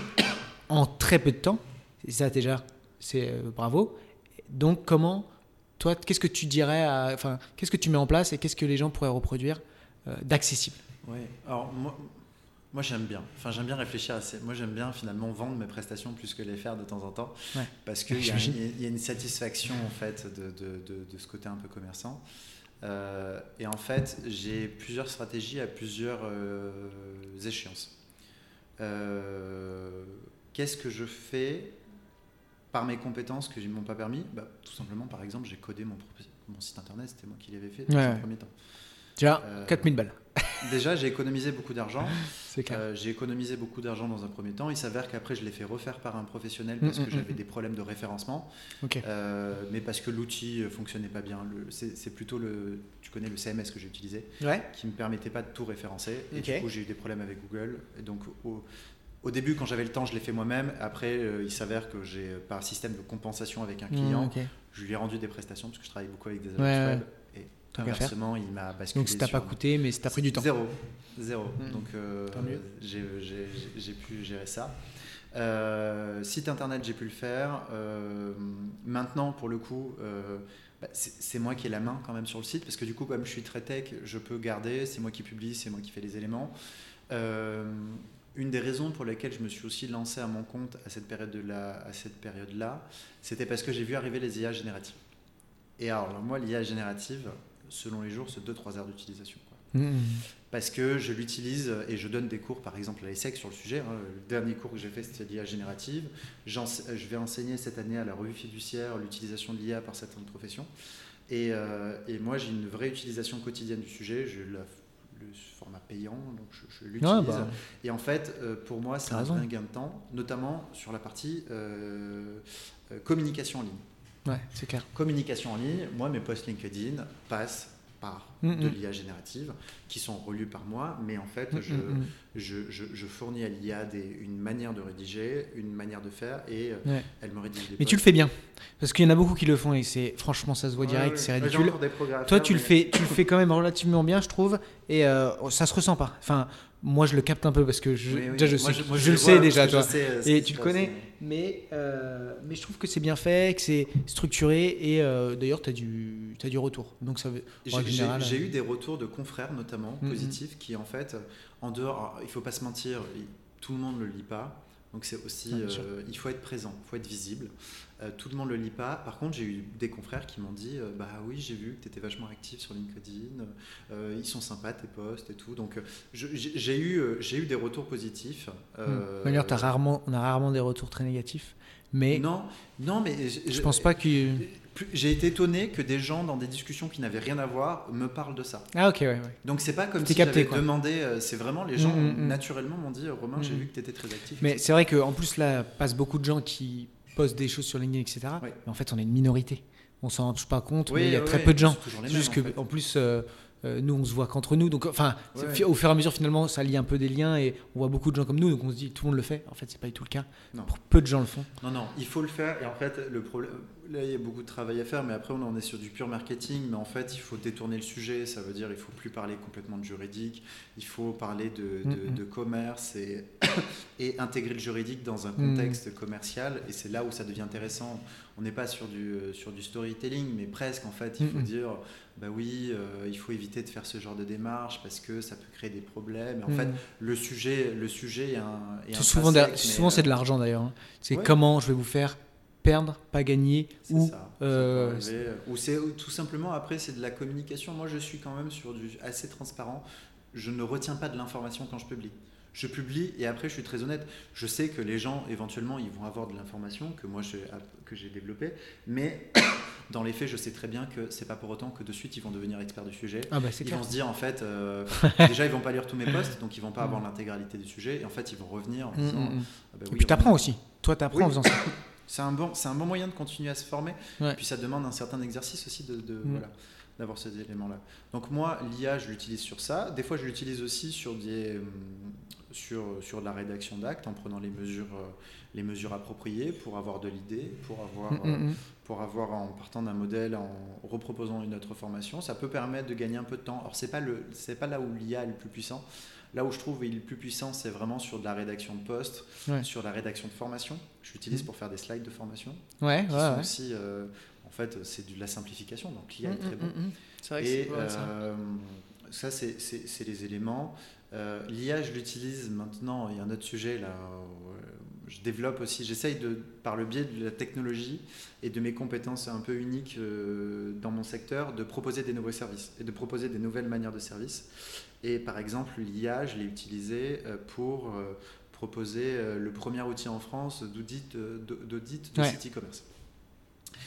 en très peu de temps. Et ça, déjà, c'est euh, bravo. Donc, comment, toi, qu'est-ce que tu dirais, enfin, qu'est-ce que tu mets en place et qu'est-ce que les gens pourraient reproduire euh, d'accessible? Oui, alors moi, moi j'aime bien. Enfin, j'aime bien réfléchir à Moi, j'aime bien finalement vendre mes prestations plus que les faire de temps en temps. Parce qu'il y, y, a une satisfaction, en fait, de, de, de, ce côté un peu commerçant. Euh, et en fait, j'ai plusieurs stratégies à plusieurs échéances. Euh, Qu'est-ce que je fais par mes compétences que je ne m'ont pas permis bah, Tout simplement, par exemple, j'ai codé mon, mon site internet, c'était moi qui l'avais fait dans un premier temps. Déjà, 4000 euh, balles. déjà, j'ai économisé beaucoup d'argent. Euh, j'ai économisé beaucoup d'argent dans un premier temps. Il s'avère qu'après, je l'ai fait refaire par un professionnel parce mm, que mm, j'avais mm, des problèmes de référencement. Euh, mais parce que l'outil fonctionnait pas bien. C'est plutôt le. Tu connais le CMS que j'ai utilisé qui ne me permettait pas de tout référencer. Et du coup, j'ai eu des problèmes avec Google. Et donc, au, au début, quand j'avais le temps, je l'ai fait moi-même. Après, euh, il s'avère que j'ai, euh, par système de compensation avec un client, mmh, je lui ai rendu des prestations parce que je travaille beaucoup avec des agences web. Et inversement, il m'a basculé. Donc, ça t'a pas coûté, mais ça t'a pris du temps. Zéro. Zéro. Mmh. Donc, euh, j'ai, pu gérer ça. site internet, j'ai pu le faire. maintenant, pour le coup, bah, c'est moi qui ai la main quand même sur le site parce que du coup, comme je suis très tech, je peux garder. C'est moi qui publie, c'est moi qui fais les éléments. Une des raisons pour lesquelles je me suis aussi lancé à mon compte à cette période-là, c'était parce que j'ai vu arriver les IA génératives. Et alors, moi, l'IA générative, selon les jours, c'est 2-3 heures d'utilisation. Mmh. Parce que je l'utilise et je donne des cours, par exemple à l'ESSEC sur le sujet. Hein. Le dernier cours que j'ai fait, c'était l'IA générative. Je vais enseigner cette année à la revue fiduciaire l'utilisation de l'IA par certaines professions. Et, et moi, j'ai une vraie utilisation quotidienne du sujet. J'ai format payant, donc je, l'utilise. Bah. Et en fait, pour moi, c'est un vrai gain de temps, notamment sur la partie communication en ligne. Ouais, c'est clair. Communication en ligne, moi, mes posts LinkedIn passent par mm, de l'IA générative qui sont relus par moi, mais en fait, mm, je, je, je, fournis à l'IA une manière de rédiger, une manière de faire, et euh, elle me rédige des Mais tu le fais bien, parce qu'il y en a beaucoup qui le font, et c'est franchement, ça se voit direct, c'est ridicule. Toi, tu, le fais, tu le fais quand même relativement bien, je trouve, et euh, ça se ressent pas. Enfin, moi, je le capte un peu parce que je, déjà, je, sais, je, le sais déjà, toi. Euh, et tu le connais. Mais, euh, mais je trouve que c'est bien fait, que c'est structuré. Et euh, d'ailleurs, tu as, du, as du retour. Donc, ça J'ai eu des retours de confrères, notamment, mm-hmm. positifs, qui, en fait, en dehors, il ne faut pas se mentir, tout le monde ne le lit pas. Donc c'est aussi, euh, il faut être présent, il faut être visible. Euh, tout le monde ne le lit pas. Par contre, j'ai eu des confrères qui m'ont dit, euh, bah oui, j'ai vu que tu étais vachement actif sur LinkedIn, ils sont sympas tes posts et tout. Donc j'ai eu, j'ai eu des retours positifs. Hmm. D'ailleurs, rarement, on a rarement des retours très négatifs. Mais non, non, mais je, pense pas que j'ai été étonné que des gens dans des discussions qui n'avaient rien à voir me parlent de ça. Ah ok, ouais. ouais. Donc c'est pas comme si j'avais demandé, euh, c'est vraiment les gens mm, mm, mm. naturellement m'ont dit, Romain, j'ai vu que tu étais très actif. Mais c'est vrai qu'en plus là, passe beaucoup de gens qui postent des choses sur LinkedIn, etc. Mais en fait, on est une minorité. On s'en rend pas compte, mais il y a très peu de gens. Juste que, en, plus, euh, euh, nous, on se voit qu'entre nous. Donc, enfin, au fur et à mesure, finalement, ça lie un peu des liens et on voit beaucoup de gens comme nous. Donc, on se dit, tout le monde le fait. En fait, c'est pas du tout le cas. peu de gens le font. Non, non, il faut le faire. Et en fait, le problème, là, il y a beaucoup de travail à faire. Mais après, on est sur du pur marketing. Mais en fait, il faut détourner le sujet. Ça veut dire, il faut plus parler complètement de juridique. Il faut parler de, de, mm, mm. commerce et, et intégrer le juridique dans un mm. contexte commercial. Et c'est là où ça devient intéressant. On n'est pas sur du, euh, sur du storytelling, mais presque. En fait, il faut dire bah oui, euh, il faut éviter de faire ce genre de démarche parce que ça peut créer des problèmes. en fait, mm. le sujet, le sujet est un. Est souvent, souvent c'est de euh, l'argent d'ailleurs. Hein. C'est comment je vais vous faire perdre, pas gagner, ou euh, ou c'est tout simplement après c'est de la communication. Moi, je suis quand même sur du assez transparent. Je ne retiens pas de l'information quand je publie je publie et après je suis très honnête. Je sais que les gens éventuellement ils vont avoir de l'information que moi que j'ai développée, mais dans les faits je sais très bien que c'est pas pour autant que de suite ils vont devenir experts du sujet. Ah bah, ils vont se dire en fait euh, déjà ils vont pas lire tous mes posts donc ils vont pas avoir mm. l'intégralité du sujet et en fait ils vont revenir en mm, disant. Mm, ah bah et puis tu apprends aussi. Toi tu apprends en faisant ça. C'est un bon c'est un bon moyen de continuer à se former. Et puis ça demande un certain exercice aussi de, voilà d'avoir ces éléments-là. Donc moi, l'IA, je l'utilise sur ça. Des fois, je l'utilise aussi sur des, sur, sur de la rédaction d'actes en prenant les mesures, euh, les mesures appropriées pour avoir de l'idée, pour avoir, mm, mm, euh, mm. pour avoir en partant d'un modèle, en reproposant une autre formation. Ça peut permettre de gagner un peu de temps. Alors, ce n'est pas, le, pas là où l'IA est le plus puissant. Là où je trouve il est le plus puissant, c'est vraiment sur de la rédaction de poste, sur la rédaction de formation. Je l'utilise pour faire des slides de formation. Ouais, qui sont aussi, euh, en fait, c'est de la simplification. Donc l'IA est très bon. Vrai Et ça, c'est les éléments. Euh, L'IA, je l'utilise maintenant. Il y a un autre sujet là. je développe aussi. J'essaye de, par le biais de la technologie et de mes compétences un peu uniques euh, dans mon secteur, de proposer des nouveaux services et de proposer des nouvelles manières de service. Et par exemple, l'IA, je l'ai utilisé euh, pour proposer le premier outil en France d'audit de site e-commerce.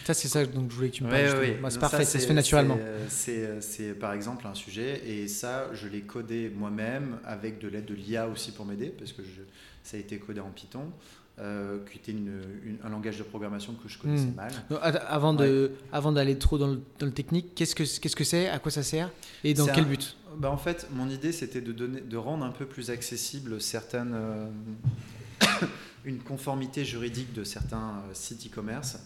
Ça, c'est ça dont je voulais que tu me parles. Bah, c'est parfait, ça, se fait naturellement. Euh, euh, c'est par exemple un sujet, et ça, je l'ai codé moi-même avec de l'aide de l'IA aussi pour m'aider, parce que je, ça a été codé en Python. Euh, qui était une, un langage de programmation que je connaissais hmm. mal. avant d'aller trop dans le, dans le technique, qu'est-ce que qu'est-ce que c'est, à quoi ça sert et dans quel but? Bah En fait, mon idée c'était de donner, de rendre un peu plus accessible certaines, une conformité juridique de certains sites e-commerce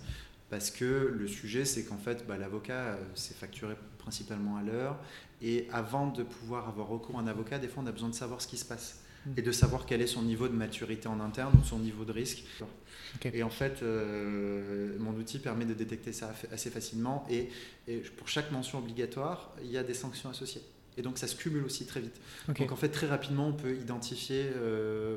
parce que le sujet, c'est qu'en fait, bah, l'avocat, s'est euh, facturé principalement à l'heure. Et avant de pouvoir avoir recours à un avocat, des fois, on a besoin de savoir ce qui se passe. Et de savoir quel est son niveau de maturité en interne ou son niveau de risque. Et en fait, euh, mon outil permet de détecter ça assez facilement. Et, pour chaque mention obligatoire, il y a des sanctions associées. Et donc, ça se cumule aussi très vite. Donc, en fait, très rapidement, on peut identifier euh,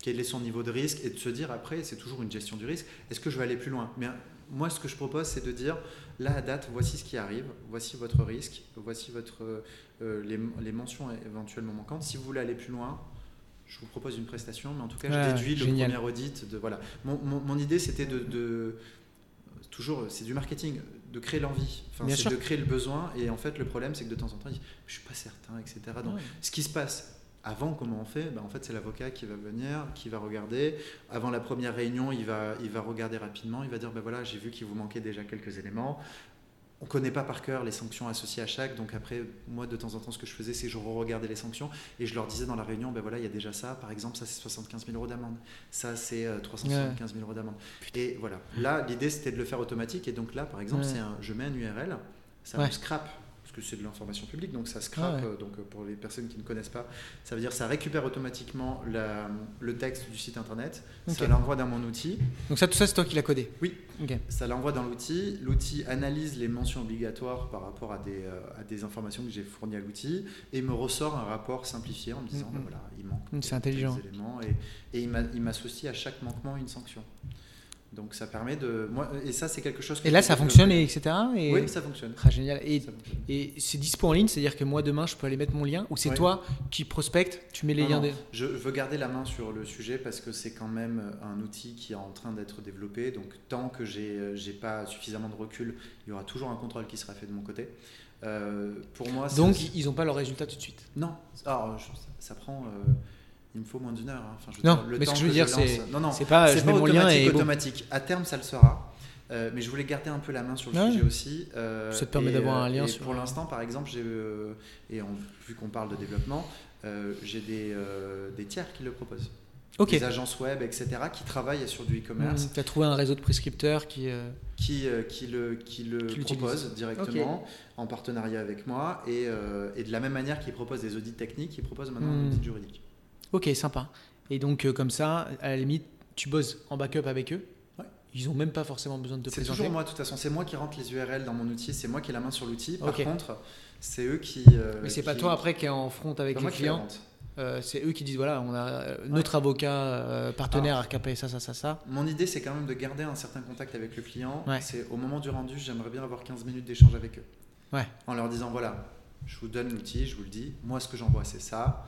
quel est son niveau de risque et de se dire après, c'est toujours une gestion du risque. Est-ce que je vais aller plus loin? Mais moi, ce que je propose, c'est de dire, là, à date, voici ce qui arrive, voici votre risque, voici votre, euh, les, mentions éventuellement manquantes. Si vous voulez aller plus loin, je vous propose une prestation, mais en tout cas, je déduis le premier audit. De, voilà. Mon, mon, idée, c'était de, de, Toujours, c'est du marketing. de créer l'envie, enfin, c'est de créer le besoin. Et en fait, le problème, c'est que de temps en temps, je suis pas certain, etc. Donc, ce qui se passe avant, comment on fait ben, En fait, c'est l'avocat qui va venir, qui va regarder. Avant la première réunion, il va, il va regarder rapidement. Il va dire ben voilà, j'ai vu qu'il vous manquait déjà quelques éléments. On ne connaît pas par cœur les sanctions associées à chaque. Donc après, moi, de temps en temps, ce que je faisais, c'est que je regardais les sanctions et je leur disais dans la réunion, ben voilà, il y a déjà ça. Par exemple, ça, c'est 75 000 euros d'amende. Ça, c'est 375 000 euros d'amende. Et voilà. Là, l'idée, c'était de le faire automatique. Et donc là, par exemple, c'est un, je mets un URL, ça me scrape que c'est de l'information publique, donc ça scrape. Ah donc euh, pour les personnes qui ne connaissent pas, ça veut dire ça récupère automatiquement la, le texte du site internet, ça l'envoie dans mon outil. Donc ça, tout ça, c'est toi qui l'as codé? Oui. Ça l'envoie dans l'outil. L'outil analyse les mentions obligatoires par rapport à des, euh, à des informations que j'ai fournies à l'outil et me ressort un rapport simplifié en me disant, ben voilà, il manque c'est intelligent. éléments et, et il m'associe à chaque manquement une sanction. Donc ça permet de. Moi, et ça, c'est quelque chose. et là, ça fonctionne, et etc. Et... Oui, ça fonctionne. Ah, génial. Et, et c'est dispo en ligne, c'est-à-dire que moi, demain, je peux aller mettre mon lien Ou c'est toi qui prospecte, tu mets les liens des... Je veux garder la main sur le sujet parce que c'est quand même un outil qui est en train d'être développé. Donc tant que j'ai n'ai pas suffisamment de recul, il y aura toujours un contrôle qui sera fait de mon côté. Euh, pour moi, Donc, ils n'ont pas leurs résultats tout de suite Non. Alors, ça, prend. Euh, il me faut moins d'une heure. Hein. Enfin, je non, le mais ce que je veux dire, c'est non, non, c'est pas, je pas et automatique. À terme, ça le sera. Euh, mais je voulais garder un peu la main sur le sujet aussi. Euh, ça te permet d'avoir un euh, lien. Et pour l'instant, par exemple, j'ai et vu qu'on parle de développement, j'ai des, des, tiers qui le proposent. Des agences web, etc., qui travaillent sur du e-commerce. Mmh, tu as trouvé un réseau de prescripteurs qui. Qui, qui, le, qui le propose directement en partenariat avec moi et, et, de la même manière qu'ils proposent des audits techniques, ils proposent maintenant un mmh. audit juridique. Ok, sympa. Et donc, euh, comme ça, à la limite, tu bosses en backup avec eux. Ils n'ont même pas forcément besoin de te présenter. C'est toujours moi, de toute façon. C'est moi qui rentre les URL dans mon outil. C'est moi qui ai la main sur l'outil. Par contre, c'est eux qui. Euh, Mais c'est pas toi après qui est en front avec les clients. Euh, c'est eux qui disent voilà, on a notre avocat partenaire RKP, ça, ça, ça, ça. Mon idée, c'est quand même de garder un certain contact avec le client. C'est au moment du rendu, j'aimerais bien avoir 15 minutes d'échange avec eux. Ouais. En leur disant voilà, je vous donne l'outil, je vous le dis. Moi, ce que j'envoie, c'est ça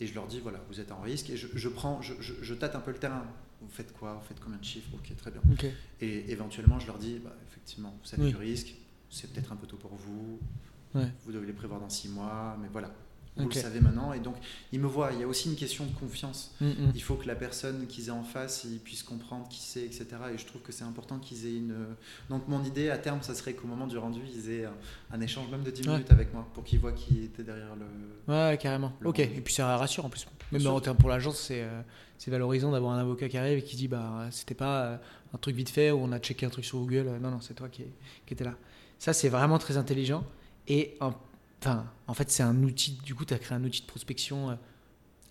et je leur dis voilà, vous êtes en risque. Et je, prends, je, je, tâte un peu le terrain. Vous faites quoi? Vous faites combien de chiffres? Ok, très bien. Et éventuellement, je leur dis bah, effectivement, vous avez du risque, c'est peut-être un peu tôt pour vous, vous devez les prévoir dans six mois, mais voilà, vous le savez maintenant. Et donc, ils me voient. Il y a aussi une question de confiance. Mm, mm. Il faut que la personne qu'ils aient en face, ils puissent comprendre qui c'est, etc. Et je trouve que c'est important qu'ils aient une. Donc, mon idée à terme, ça serait qu'au moment du rendu, ils aient un, échange même de 10 minutes avec moi pour qu'ils voient qui était derrière le. Ouais, carrément. ok. Et puis, ça rassure en plus. Même en terme pour l'agence, c'est. Euh, c'est valorisant d'avoir un avocat qui arrive et qui dit bah c'était pas euh, un truc vite fait où on a checké un truc sur Google non non c'est toi qui, qui étais là ça c'est vraiment très intelligent et en Enfin, en fait, c'est un outil. Du coup, tu as créé un outil de prospection. Euh,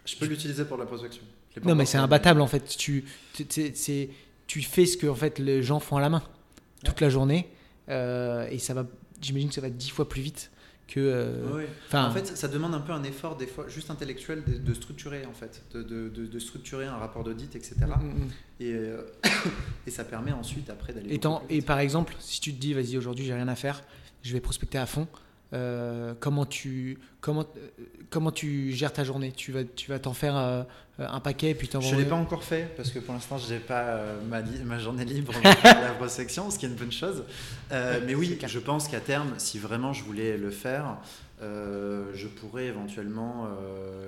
je peux l'utiliser pour la prospection. Non, mais c'est imbattable en fait. Tu, tu fais ce que en fait, les gens font à la main toute la journée. Euh, et ça va, j'imagine que ça va dix fois plus vite que. Euh, en fait, ça demande un peu un effort, des fois, juste intellectuel, de, structurer, en fait, de, de, de structurer un rapport d'audit, etc. Mm, mm, mm. Et, et ça permet ensuite, après, d'aller. Et, et par exemple, si tu te dis, vas-y, aujourd'hui, j'ai rien à faire, je vais prospecter à fond. Euh, comment, tu, comment, euh, comment tu gères ta journée? Tu vas tu vas t'en faire euh, un paquet puis Je ne l'ai pas encore fait parce que pour l'instant je n'ai pas ma, ma, journée libre pour la prospection, ce qui est une bonne chose. mais oui, je pense qu'à terme, si vraiment je voulais le faire, je pourrais éventuellement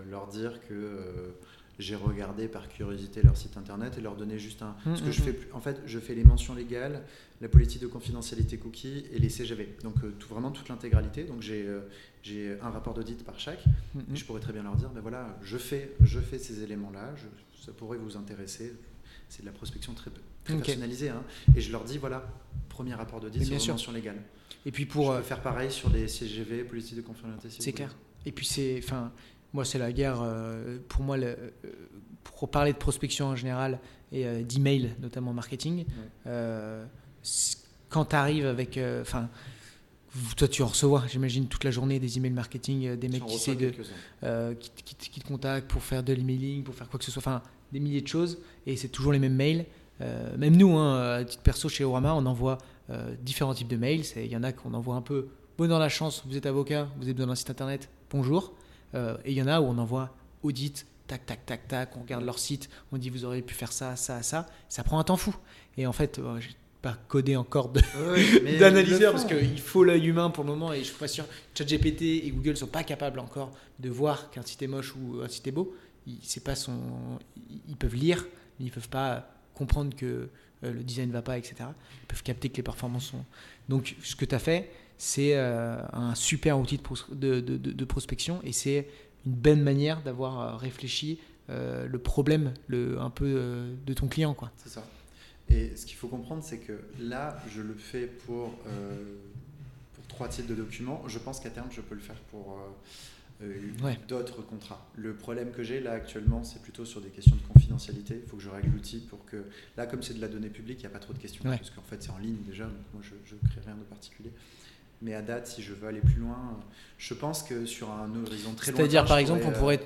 leur dire que j'ai regardé par curiosité leur site internet et leur donner juste un. Mmh, ce que je mmh, fais, mmh. en fait, je fais les mentions légales, la politique de confidentialité cookie et les CGV. Donc euh, tout, vraiment toute l'intégralité. Donc j'ai euh, j'ai un rapport d'audit par chaque. je pourrais très bien leur dire, ben voilà, je fais je fais ces éléments-là, ça pourrait vous intéresser. C'est de la prospection très, très personnalisée. Hein. Et je leur dis, voilà, premier rapport d'audit sur les mentions légales. Et puis pour je peux euh, faire pareil sur les CGV, politique de confidentialité. c'est clair. Et puis c'est, enfin, moi, c'est la guerre. Euh, pour moi, le, euh, pour parler de prospection en général et euh, d'email, notamment marketing, quand tu arrives avec. Enfin, toi, tu en reçois, j'imagine, toute la journée des emails marketing, des mecs qui, de, qui, qui, te contactent pour faire de l'emailing, pour faire quoi que ce soit, enfin, des milliers de choses, et c'est toujours les mêmes mails. même nous, hein, à titre perso, chez Orama, on envoie différents types de mails. Il y en a qu'on envoie un peu, bon dans la chance, vous êtes avocat, vous avez besoin d'un site internet, bonjour. Euh, et il y en a où on envoie audit, tac, tac, tac, tac, on regarde leur site, on dit vous auriez pu faire ça, ça, ça. Ça prend un temps fou. Et en fait, euh, pas codé encore d'analyseur parce qu'il faut l'œil humain pour le moment et je suis pas sûr. ChatGPT et Google sont pas capables encore de voir qu'un site est moche ou un site est beau. Ils, pas son, ils peuvent lire, mais ils peuvent pas comprendre que euh, le design va pas, etc. Ils peuvent capter que les performances sont. Donc, ce que tu as fait, c'est euh, un super outil de, de, de, prospection et c'est une belle manière d'avoir euh, réfléchi le problème le, un peu de ton client. C'est ça. Et ce qu'il faut comprendre, c'est que là, je le fais pour, pour trois types de documents. Je pense qu'à terme, je peux le faire pour euh, d'autres contrats. Le problème que j'ai là actuellement, c'est plutôt sur des questions de confidentialité. Il faut que je règle l'outil pour que. Là, comme c'est de la donnée publique, il n'y a pas trop de questions. Parce qu'en fait, c'est en ligne déjà, donc moi, je ne crée rien de particulier. Mais à date, si je veux aller plus loin, je pense que sur un horizon très loin. C'est-à-dire, par exemple, on pourrait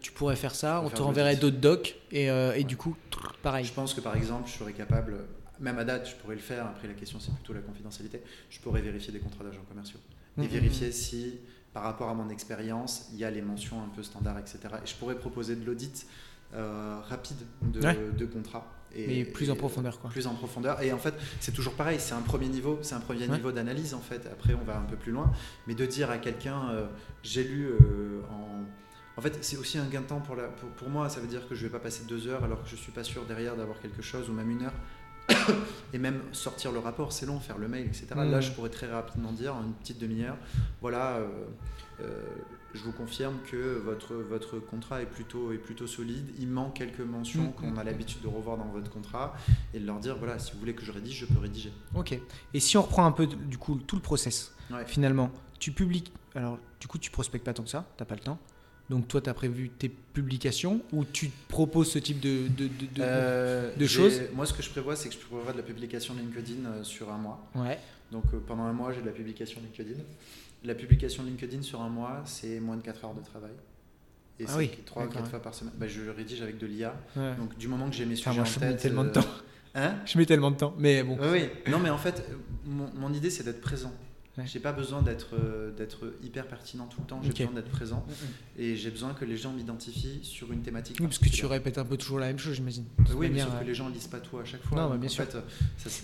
tu pourrais faire ça, on te renverrait d'autres docs, et, euh, et du coup, pareil. Je pense que par exemple, je serais capable, même à date, je pourrais le faire. Après, la question, c'est plutôt la confidentialité. Je pourrais vérifier des contrats d'agents commerciaux et mmh, mmh, vérifier mmh. si par rapport à mon expérience, il y a les mentions un peu standards, etc. Et je pourrais proposer de l'audit euh, rapide de, contrat. Et, plus en profondeur, quoi. Plus en profondeur. Et en fait, c'est toujours pareil, c'est un premier niveau, c'est un premier niveau d'analyse, en fait. Après, on va un peu plus loin. Mais de dire à quelqu'un, euh, j'ai lu euh, en. En fait, c'est aussi un gain de temps pour, la, pour, pour, moi. Ça veut dire que je ne vais pas passer deux heures alors que je ne suis pas sûr derrière d'avoir quelque chose, ou même une heure et même sortir le rapport, c'est long, faire le mail, etc. Là, mm. je pourrais très rapidement dire, en une petite demi-heure, voilà, euh, euh, je vous confirme que votre, votre contrat est plutôt, est plutôt solide. Il manque quelques mentions mm, qu'on mm, a l'habitude de revoir dans votre contrat et de leur dire, voilà, si vous voulez que je rédige, je peux rédiger. Ok. Et si on reprend un peu, du coup, tout le process, finalement, tu publies, alors, du coup, tu prospectes pas tant que ça, tu n'as pas le temps. Donc toi, tu as prévu tes publications ou tu proposes ce type de, de, de, euh, choses? Moi, ce que je prévois, c'est que je prévois de la publication LinkedIn euh, sur un mois. Ouais. Donc euh, pendant un mois, j'ai de la publication LinkedIn. La publication LinkedIn sur un mois, c'est moins de 4 heures de travail. Et ah c'est oui, 3 ou 4 fois par semaine. Bah, je rédige avec de l'IA. Donc du moment que j'ai mes sujets en je tête... Mets tellement de temps. Hein? Je mets tellement de temps. Mais bon. Oui, non mais en fait, mon, mon idée, c'est d'être présent. J'ai pas besoin d'être euh, d'être hyper pertinent tout le temps. J'ai besoin d'être présent et j'ai besoin que les gens m'identifient sur une thématique. Oui, parce que tu répètes un peu toujours la même chose, j'imagine. Oui, mais sauf que les gens lisent pas tout à chaque fois. Non, bien sûr. ça,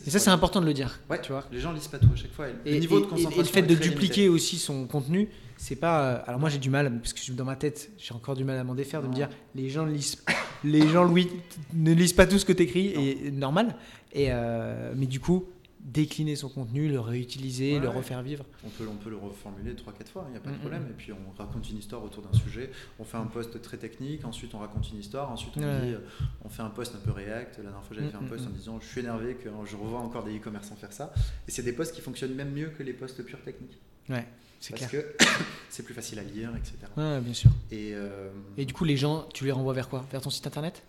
et ça, c'est important de le dire. Ouais, tu vois. Les gens lisent pas tout à chaque fois. Et, le niveau de concentration. Et, le fait de dupliquer aussi son contenu, c'est pas. Euh, alors moi, j'ai du mal parce que dans ma tête, j'ai encore du mal à m'en défaire de me dire les gens lisent, les gens Louis ne lisent pas tout ce que tu écris et normal. Et euh, mais du coup décliner son contenu, le réutiliser, le refaire vivre. On peut, on peut le reformuler 3-4 fois, il n'y a pas de problème. Et puis on raconte une histoire autour d'un sujet, on fait un post très technique, ensuite on raconte une histoire, ensuite on dit, euh, on fait un post un peu React. La dernière fois j'avais fait un post en disant je suis énervé que je revois encore des e-commerçants faire ça. Et c'est des posts qui fonctionnent même mieux que les posts purs techniques. Ouais. C'est Parce que c'est plus facile à lire, etc. Ouais, bien sûr. Et, euh, Et du coup, les gens, tu les renvoies vers quoi? Vers ton site internet?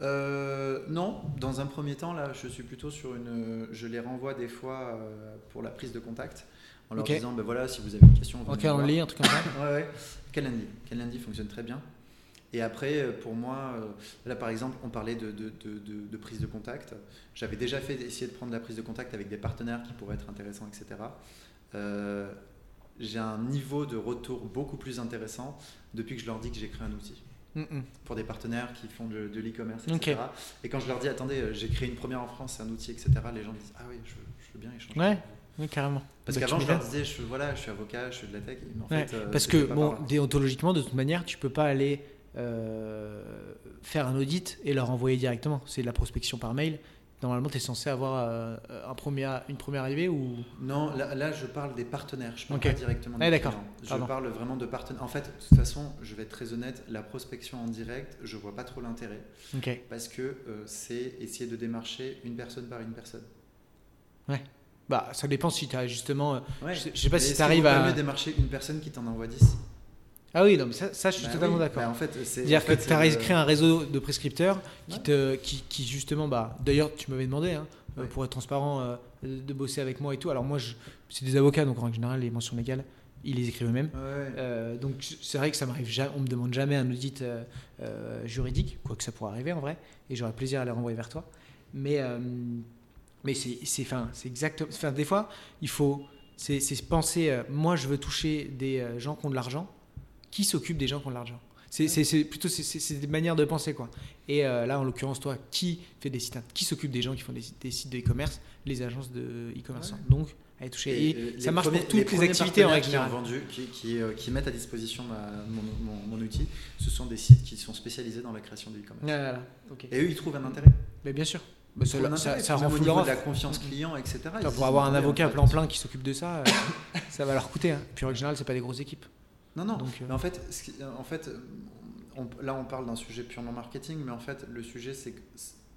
Euh, non, dans un premier temps, là, je suis plutôt sur une. Je les renvoie des fois euh, pour la prise de contact en leur disant ben voilà, si vous avez une question. Ok, en ligne, un truc comme ça Ouais, ouais. Calendly. Calendly fonctionne très bien. Et après, euh, pour moi, là par exemple, on parlait de, de, de, prise de contact. J'avais déjà fait essayer de prendre la prise de contact avec des partenaires qui pourraient être intéressants, etc. J'ai un niveau de retour beaucoup plus intéressant depuis que je leur dis que j'ai créé un outil. Pour des partenaires qui font de, l'e-commerce, etc. Et quand je leur dis, attendez, euh, j'ai créé une première en France, c'est un outil, etc., les gens disent, ah oui, je, veux bien échanger. Ouais, carrément. Parce qu'avant, je leur disais, je, voilà, je suis avocat, je suis de la tech. En fait, euh, parce que, bon, déontologiquement, de toute manière, tu peux pas aller euh, faire un audit et leur envoyer directement. C'est de la prospection par mail. Normalement, tu es censé avoir euh, un premier, une première arrivée ou? Non, là, je parle des partenaires. Je parle pas directement des ah, d'accord. Je parle vraiment de partenaires. En fait, de toute façon, je vais être très honnête, la prospection en direct, je vois pas trop l'intérêt. Parce que euh, c'est essayer de démarcher une personne par une personne. Ouais. Bah, ça dépend si tu as justement. Euh, je, sais pas si tu arrives à. mieux démarcher une personne qui t'en envoie 10. Ah oui, non, mais ça, ça je suis bah totalement d'accord. Bah, en fait, C'est-à-dire que tu as créé un réseau de prescripteurs qui, te, qui, qui justement, bah, d'ailleurs, tu m'avais demandé, hein, euh, pour être transparent, euh, de bosser avec moi et tout. Alors moi, c'est des avocats, donc en général, les mentions légales, ils les écrivent eux-mêmes. Euh, donc c'est vrai que ça m'arrive jamais, on me demande jamais un audit juridique, quoi que ça pourrait arriver en vrai, et j'aurais plaisir à les renvoyer vers toi. Mais, mais c'est, c'est, c'est exactement. Des fois, il faut. C'est, penser, moi je veux toucher des gens qui ont de l'argent qui s'occupe des gens qui ont de l'argent. C'est plutôt c'est des manières de penser quoi. Et euh, là, en l'occurrence, toi, qui fait des sites, qui s'occupe des gens qui font des, sites de e-commerce? Les agences de e-commerce. Donc, à être touché. Et, ça marche pour toutes les, activités en règle générale. Qui, qui, euh, qui, mettent à disposition mon, mon, outil, ce sont des sites qui sont spécialisés dans la création de e-commerce. Et eux, ils trouvent un intérêt. Mais bien sûr. Bah, ça, ça, rend fou de la confiance client, etc. pour avoir un avocat plein plein qui s'occupe de ça, euh, ça va leur coûter. Hein. Puis en général, c'est pas des grosses équipes. Non, non. Donc, mais en fait, en fait là, on parle d'un sujet purement marketing, mais en fait, le sujet, c'est que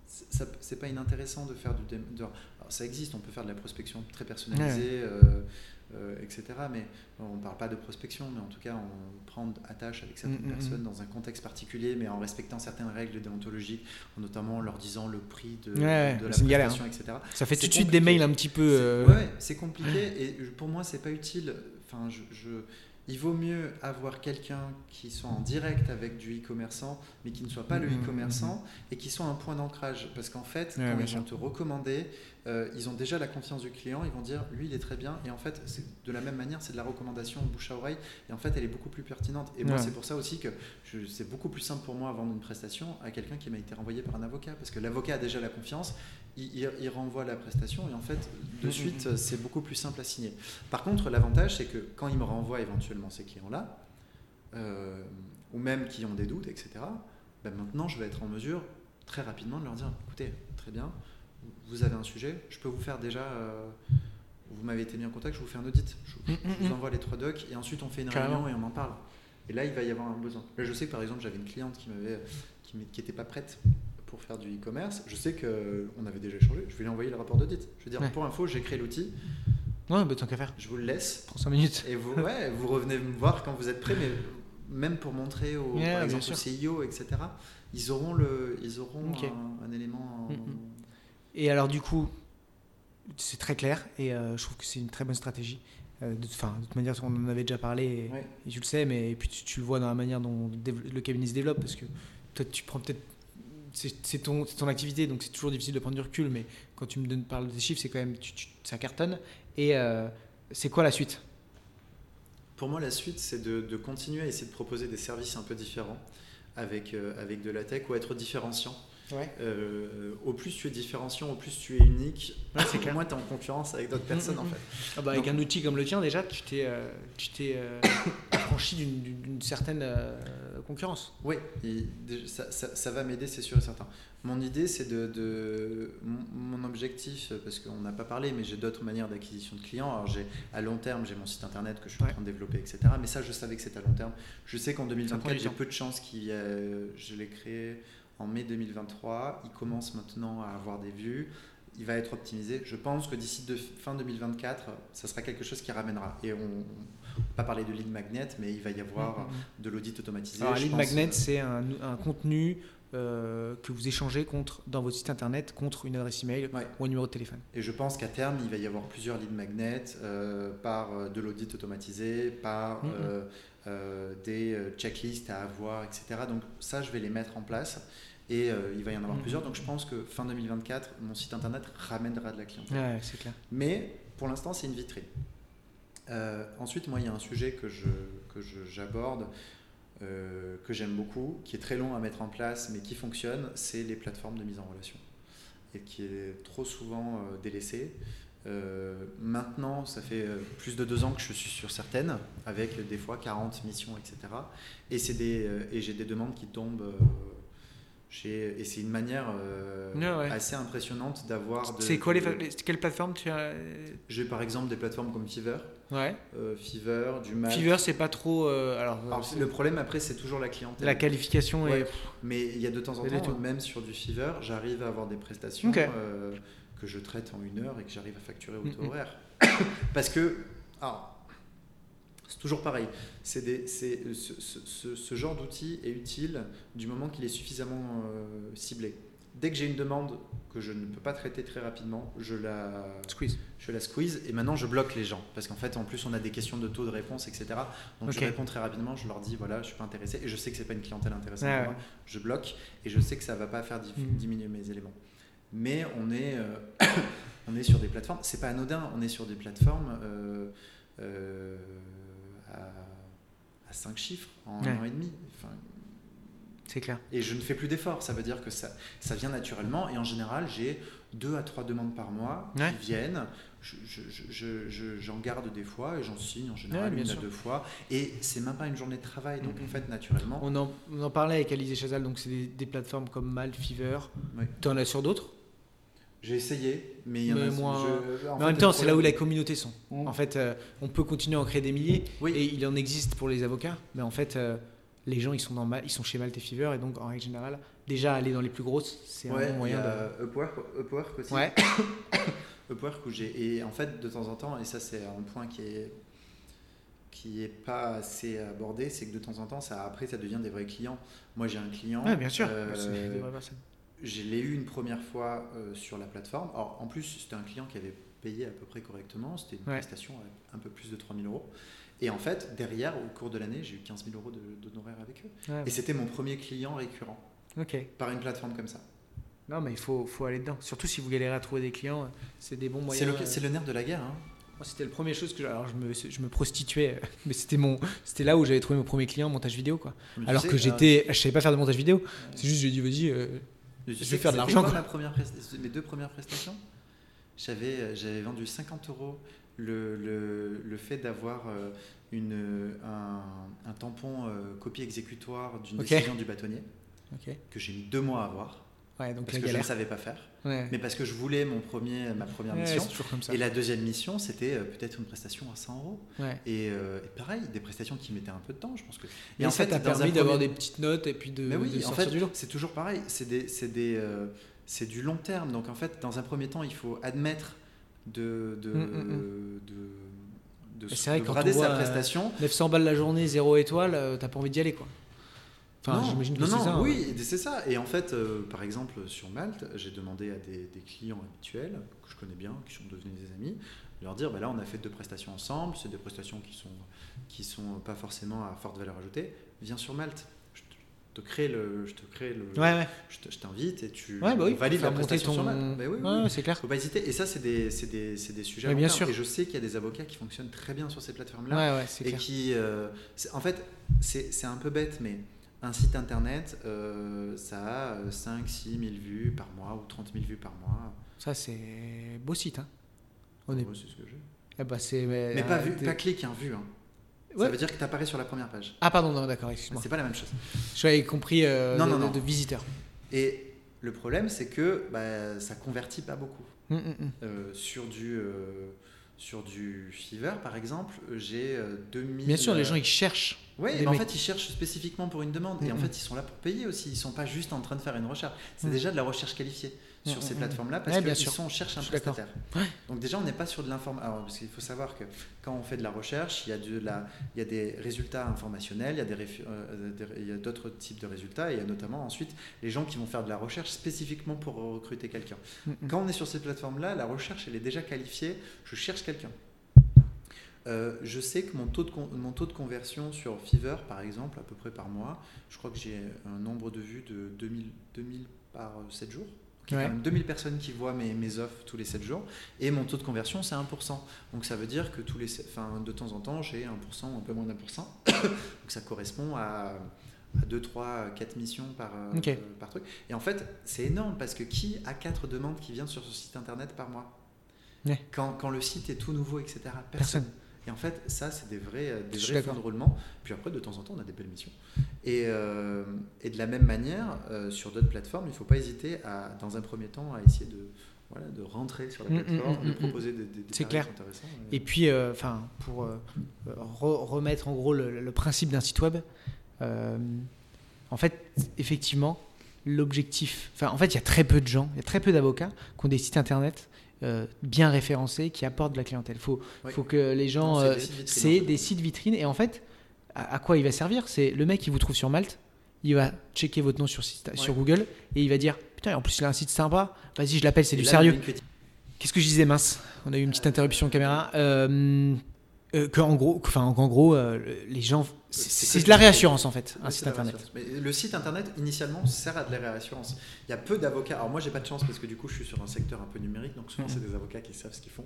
c'est pas inintéressant de faire du. De, ça existe, on peut faire de la prospection très personnalisée, euh, euh, etc. Mais on ne parle pas de prospection, mais en tout cas, on prend attache avec certaines mm, mm, mm. personnes dans un contexte particulier, mais en respectant certaines règles déontologiques, en notamment leur disant le prix de, de la prestation, etc. Ça fait tout de suite des mails un petit peu. Euh... Ouais, c'est compliqué et pour moi, c'est pas utile. Enfin, je il vaut mieux avoir quelqu'un qui soit en direct avec du e-commerçant, mais qui ne soit pas le mmh, e-commerçant, mmh. et qui soit un point d'ancrage. Parce qu'en fait, quand ils vont te recommander, euh, ils ont déjà la confiance du client, ils vont dire, lui, il est très bien. Et en fait, de la même manière, c'est de la recommandation bouche à oreille, et en fait, elle est beaucoup plus pertinente. Et moi, c'est pour ça aussi que c'est beaucoup plus simple pour moi à vendre une prestation à quelqu'un qui m'a été renvoyé par un avocat, parce que l'avocat a déjà la confiance, il, renvoie la prestation et en fait, de mm, suite, c'est beaucoup plus simple à signer. Par contre, l'avantage, c'est que quand il me renvoie éventuellement ces clients-là, euh, ou même qui ont des doutes, etc., ben maintenant, je vais être en mesure très rapidement de leur dire, écoutez, très bien, vous avez un sujet, je peux vous faire déjà... Euh, vous m'avez été mis en contact, je vous fais un audit. Je, vous envoie les trois docs et ensuite on fait une réunion et on en parle. Et là, il va y avoir un besoin. je sais que par exemple, j'avais une cliente qui m'avait, qui n'était pas prête pour faire du e-commerce, je sais qu'on avait déjà échangé, je vais lui envoyer le rapport d'audit. Je veux dire, pour info, j'ai créé l'outil. Ouais, bah, tant qu'à faire. Je vous le laisse. 5 minutes. Et vous, ouais, vous revenez me voir quand vous êtes prêt, mais même pour montrer au, par exemple, au CIO, etc., ils auront, le, ils auront un, élément. Mm, mm. Et alors, du coup, c'est très clair et euh, je trouve que c'est une très bonne stratégie. Euh, de toute manière, on en avait déjà parlé et, tu le sais, mais puis tu, tu, le vois dans la manière dont le cabinet se développe parce que toi, tu prends peut-être c'est ton, ton, activité, donc c'est toujours difficile de prendre du recul, mais quand tu me donnes, parles des chiffres, c'est quand même, tu, ça cartonne. Et euh, c'est quoi la suite? Pour moi, la suite, c'est de, de, continuer à essayer de proposer des services un peu différents avec, euh, avec de la tech ou être différenciant. Euh, au plus tu es différenciant, au plus tu es unique, ouais, moins tu es en concurrence avec d'autres personnes en fait. Ah bah, avec un outil comme le tien, déjà, tu t'es euh, euh franchi d'une certaine concurrence. Oui, ça, ça, va m'aider, c'est sûr et certain. Mon idée, c'est de, de, Mon objectif, parce qu'on n'a pas parlé, mais j'ai d'autres manières d'acquisition de clients. Alors, j'ai, à long terme, j'ai mon site internet que je suis en train de développer, etc. Mais ça, je savais que c'était à long terme. Je sais qu'en 2024, j'ai peu de chances qu'il je l'ai créé en mai 2023. Il commence maintenant à avoir des vues. Il va être optimisé. Je pense que d'ici fin 2024, ça sera quelque chose qui ramènera. Et on pas parler de lead magnet, mais il va y avoir mm, mm, mm. de l'audit automatisé. Alors, un lead magnet, euh, c'est un, contenu euh, que vous échangez contre, dans votre site internet contre une adresse email ou un numéro de téléphone. Et je pense qu'à terme, il va y avoir plusieurs lead magnets euh, par de l'audit automatisé, par des checklists à avoir, etc. Donc ça, je vais les mettre en place. Et il va y en avoir plusieurs. Donc je pense que fin 2024, mon site internet ramènera de la clientèle. Ouais, c'est clair. Mais pour l'instant, c'est une vitrine. Euh, ensuite, moi, il y a un sujet que je que j'aborde, euh, que j'aime beaucoup, qui est très long à mettre en place, mais qui fonctionne, c'est les plateformes de mise en relation, et qui est trop souvent délaissé. maintenant, ça fait plus de deux ans que je suis sur certaines, avec des fois 40 missions, etc. Et, des, et j'ai des demandes qui tombent et c'est une manière euh, assez impressionnante d'avoir. C'est quoi les, quelle plateforme tu as J'ai par exemple des plateformes comme Fiverr. Ouais. Euh, Fiverr, du Mac. Fiverr, c'est pas trop. Euh, alors, le problème après, c'est toujours la clientèle. La qualification est. Mais il y a de temps en temps, même sur du Fiverr, j'arrive à avoir des prestations que je traite en une heure et que j'arrive à facturer au taux horaire. Parce que. Alors, c'est toujours pareil. C'est ce, ce, ce, genre d'outil est utile du moment qu'il est suffisamment euh, ciblé. Dès que j'ai une demande que je ne peux pas traiter très rapidement, je la squeeze. Je la squeeze et maintenant je bloque les gens. Parce qu'en fait, en plus, on a des questions de taux de réponse, etc. Donc je réponds très rapidement, je leur dis voilà, je suis pas intéressé et je sais que c'est pas une clientèle intéressante pour moi. Je bloque et je sais que ça va pas faire mm. diminuer mes éléments. Mais on est, euh, on est sur des plateformes, c'est pas anodin, on est sur des plateformes. Euh, à, 5 chiffres en un an et demi. Enfin, C'est clair. Et je ne fais plus d'efforts. Ça veut dire que ça, ça vient naturellement. Et en général, j'ai deux à trois demandes par mois qui viennent. J'en je, je, garde des fois et j'en signe en général une à deux fois. Et c'est même pas une journée de travail. Donc en fait, naturellement. On en, on en parlait avec Alizé Chazal. Donc c'est des, plateformes comme Mal, Fever. Tu en as sur d'autres? J'ai essayé, mais il y en a moins. en, même temps, c'est là où les communautés sont. Mmh. En fait, euh, on peut continuer à en créer des milliers, et il en existe pour les avocats, mais en fait, euh, les gens ils sont dans ils sont chez Malte et Fever, et donc en règle générale, déjà aller dans les plus grosses, c'est un bon moyen. A Upwork, Upwork aussi. Ouais. Upwork où j'ai et en fait de temps en temps, et ça c'est un point qui est qui est pas assez abordé, c'est que de temps en temps, ça après ça devient des vrais clients. Moi j'ai un client. Ouais, bien sûr. Euh, des vraies personnes je l'ai eu une première fois euh, sur la plateforme. Alors, en plus, c'était un client qui avait payé à peu près correctement. C'était une prestation à un peu plus de 3000 euros. Et en fait, derrière, au cours de l'année, j'ai eu 15 000 euros d'honoraires avec eux. et c'était mon premier client récurrent. Par une plateforme comme ça. Non, mais il faut, faut, aller dedans. Surtout si vous galérez à trouver des clients, c'est des bons moyens. C'est le, nerf de la guerre. Hein. C'était la première chose que alors je me, je me prostituais, mais c'était mon, c'était là où j'avais trouvé mon premier client montage vidéo quoi. alors que j'étais, je savais pas faire de montage vidéo. C'est juste j'ai dit vas-y, euh, je, vais faire de l'argent. Ma première mes deux premières prestations, j'avais, euh, j'avais vendu 50 euros le, le, le fait d'avoir euh, une, un, un tampon euh, copie exécutoire d'une décision du bâtonnier, que j'ai mis deux mois à avoir. Ouais, donc parce que je ne savais pas faire, mais parce que je voulais mon premier, ma première mission. Et la deuxième mission, c'était peut-être une prestation à 100 euros. Et, pareil, des prestations qui mettaient un peu de temps, je pense que. Et, en fait, ça t'a permis d'avoir des petites notes et puis de. Mais oui, en fait, c'est toujours pareil. C'est des, euh, c'est du long terme. Donc en fait, dans un premier temps, il faut admettre de, de, mm, mm, mm. de, de, de, de sa prestation. 900 balles la journée, 0 étoile, euh, t'as pas envie d'y aller quoi. Enfin, j'imagine que c'est ça. Hein. Oui, c'est ça. Et en fait, euh, par exemple, sur Malte, j'ai demandé à des, clients habituels que je connais bien, qui sont devenus des amis, de leur dire bah là, on a fait deux prestations ensemble, c'est des prestations qui sont, qui sont pas forcément à forte valeur ajoutée. Viens sur Malte. Je te crée le, je te crée le, ouais, je t'invite et tu bah oui, valides la prestation sur Malte. Bah oui, oui. c'est clair. Faut pas hésiter. Et ça, c'est des, des, des, sujets. bien sûr. Et je sais qu'il y a des avocats qui fonctionnent très bien sur ces plateformes-là et clair. qui, euh, en fait, c'est un peu bête, mais un site internet, euh, ça a 5, 6 000 vues par mois ou 30 000 vues par mois. Ça, c'est beau site. Hein On est... c'est ce que j'ai. Eh ben, mais, mais pas, vu, pas clic, hein, vu. Hein. Ça veut dire que tu apparais sur la première page. Ah, pardon, d'accord, excuse-moi. C'est pas la même chose. J'avais compris euh, non, de, non, non. de, visiteurs. Et le problème, c'est que bah, ça convertit pas beaucoup. Hum, hum, hum. Euh, sur du. Euh, sur du Fiverr, par exemple, j'ai 2000. Bien sûr, les gens ils cherchent. Oui, mais en fait, ils cherchent spécifiquement pour une demande. Et en fait, ils sont là pour payer aussi. Ils sont pas juste en train de faire une recherche. C'est déjà de la recherche qualifiée sur ces plateformes-là parce qu'ils sont cherchent un prestataire. Donc déjà, on n'est pas sur de l'information. Parce qu'il faut savoir que quand on fait de la recherche, il y a, de la... il y a des résultats informationnels, il y a, des euh, il y a d'autres types de résultats, et il y a notamment ensuite les gens qui vont faire de la recherche spécifiquement pour recruter quelqu'un. Quand on est sur ces plateformes-là, la recherche, elle est déjà qualifiée. Je cherche quelqu'un. Euh, je sais que mon taux, de mon taux de conversion sur Fiverr, par exemple, à peu près par mois, je crois que j'ai un nombre de vues de 2000, 2000 par 7 jours. Quand même 2000 personnes qui voient mes, mes offres tous les 7 jours. Et mon taux de conversion, c'est 1%. Donc ça veut dire que tous les, enfin, de temps en temps, j'ai 1%, un peu moins d'un Donc ça correspond à, à 2, 3, 4 missions par, euh, par truc. Et en fait, c'est énorme parce que qui a 4 demandes qui viennent sur ce site internet par mois? Quand, quand, le site est tout nouveau, etc. Personne. Et en fait, ça, c'est des vrais, euh, des vrais fonds de roulement. Puis après, de temps en temps, on a des belles missions. Et, euh, et de la même manière, euh, sur d'autres plateformes, il ne faut pas hésiter, à, dans un premier temps, à essayer de, voilà, de rentrer sur la mm, mm, plateforme, mm, de proposer des, des, des clair. intéressants. Et, puis, enfin, pour remettre en gros le, le principe d'un site web, en fait, effectivement, l'objectif. Enfin, en fait, il y a très peu de gens, il y a très peu d'avocats qui ont des sites internet euh, bien référencés qui apportent de la clientèle. Il faut, faut que les gens. C'est des, sites vitrines. Et en fait, à, quoi il va servir? C'est le mec qui vous trouve sur Malte, il va checker votre nom sur, sur Google et il va dire Putain, en plus, il a un site sympa, vas-y, je l'appelle, c'est du sérieux. Qu'est-ce que je disais, mince? On a eu une petite interruption caméra. Euh, euh, que en gros, enfin, en gros les gens c'est de la réassurance en fait, un site internet. Mais le site internet initialement sert à de la réassurance. Il y a peu d'avocats. Alors moi j'ai pas de chance parce que du coup je suis sur un secteur un peu numérique, donc souvent mm. c'est des avocats qui savent ce qu'ils font.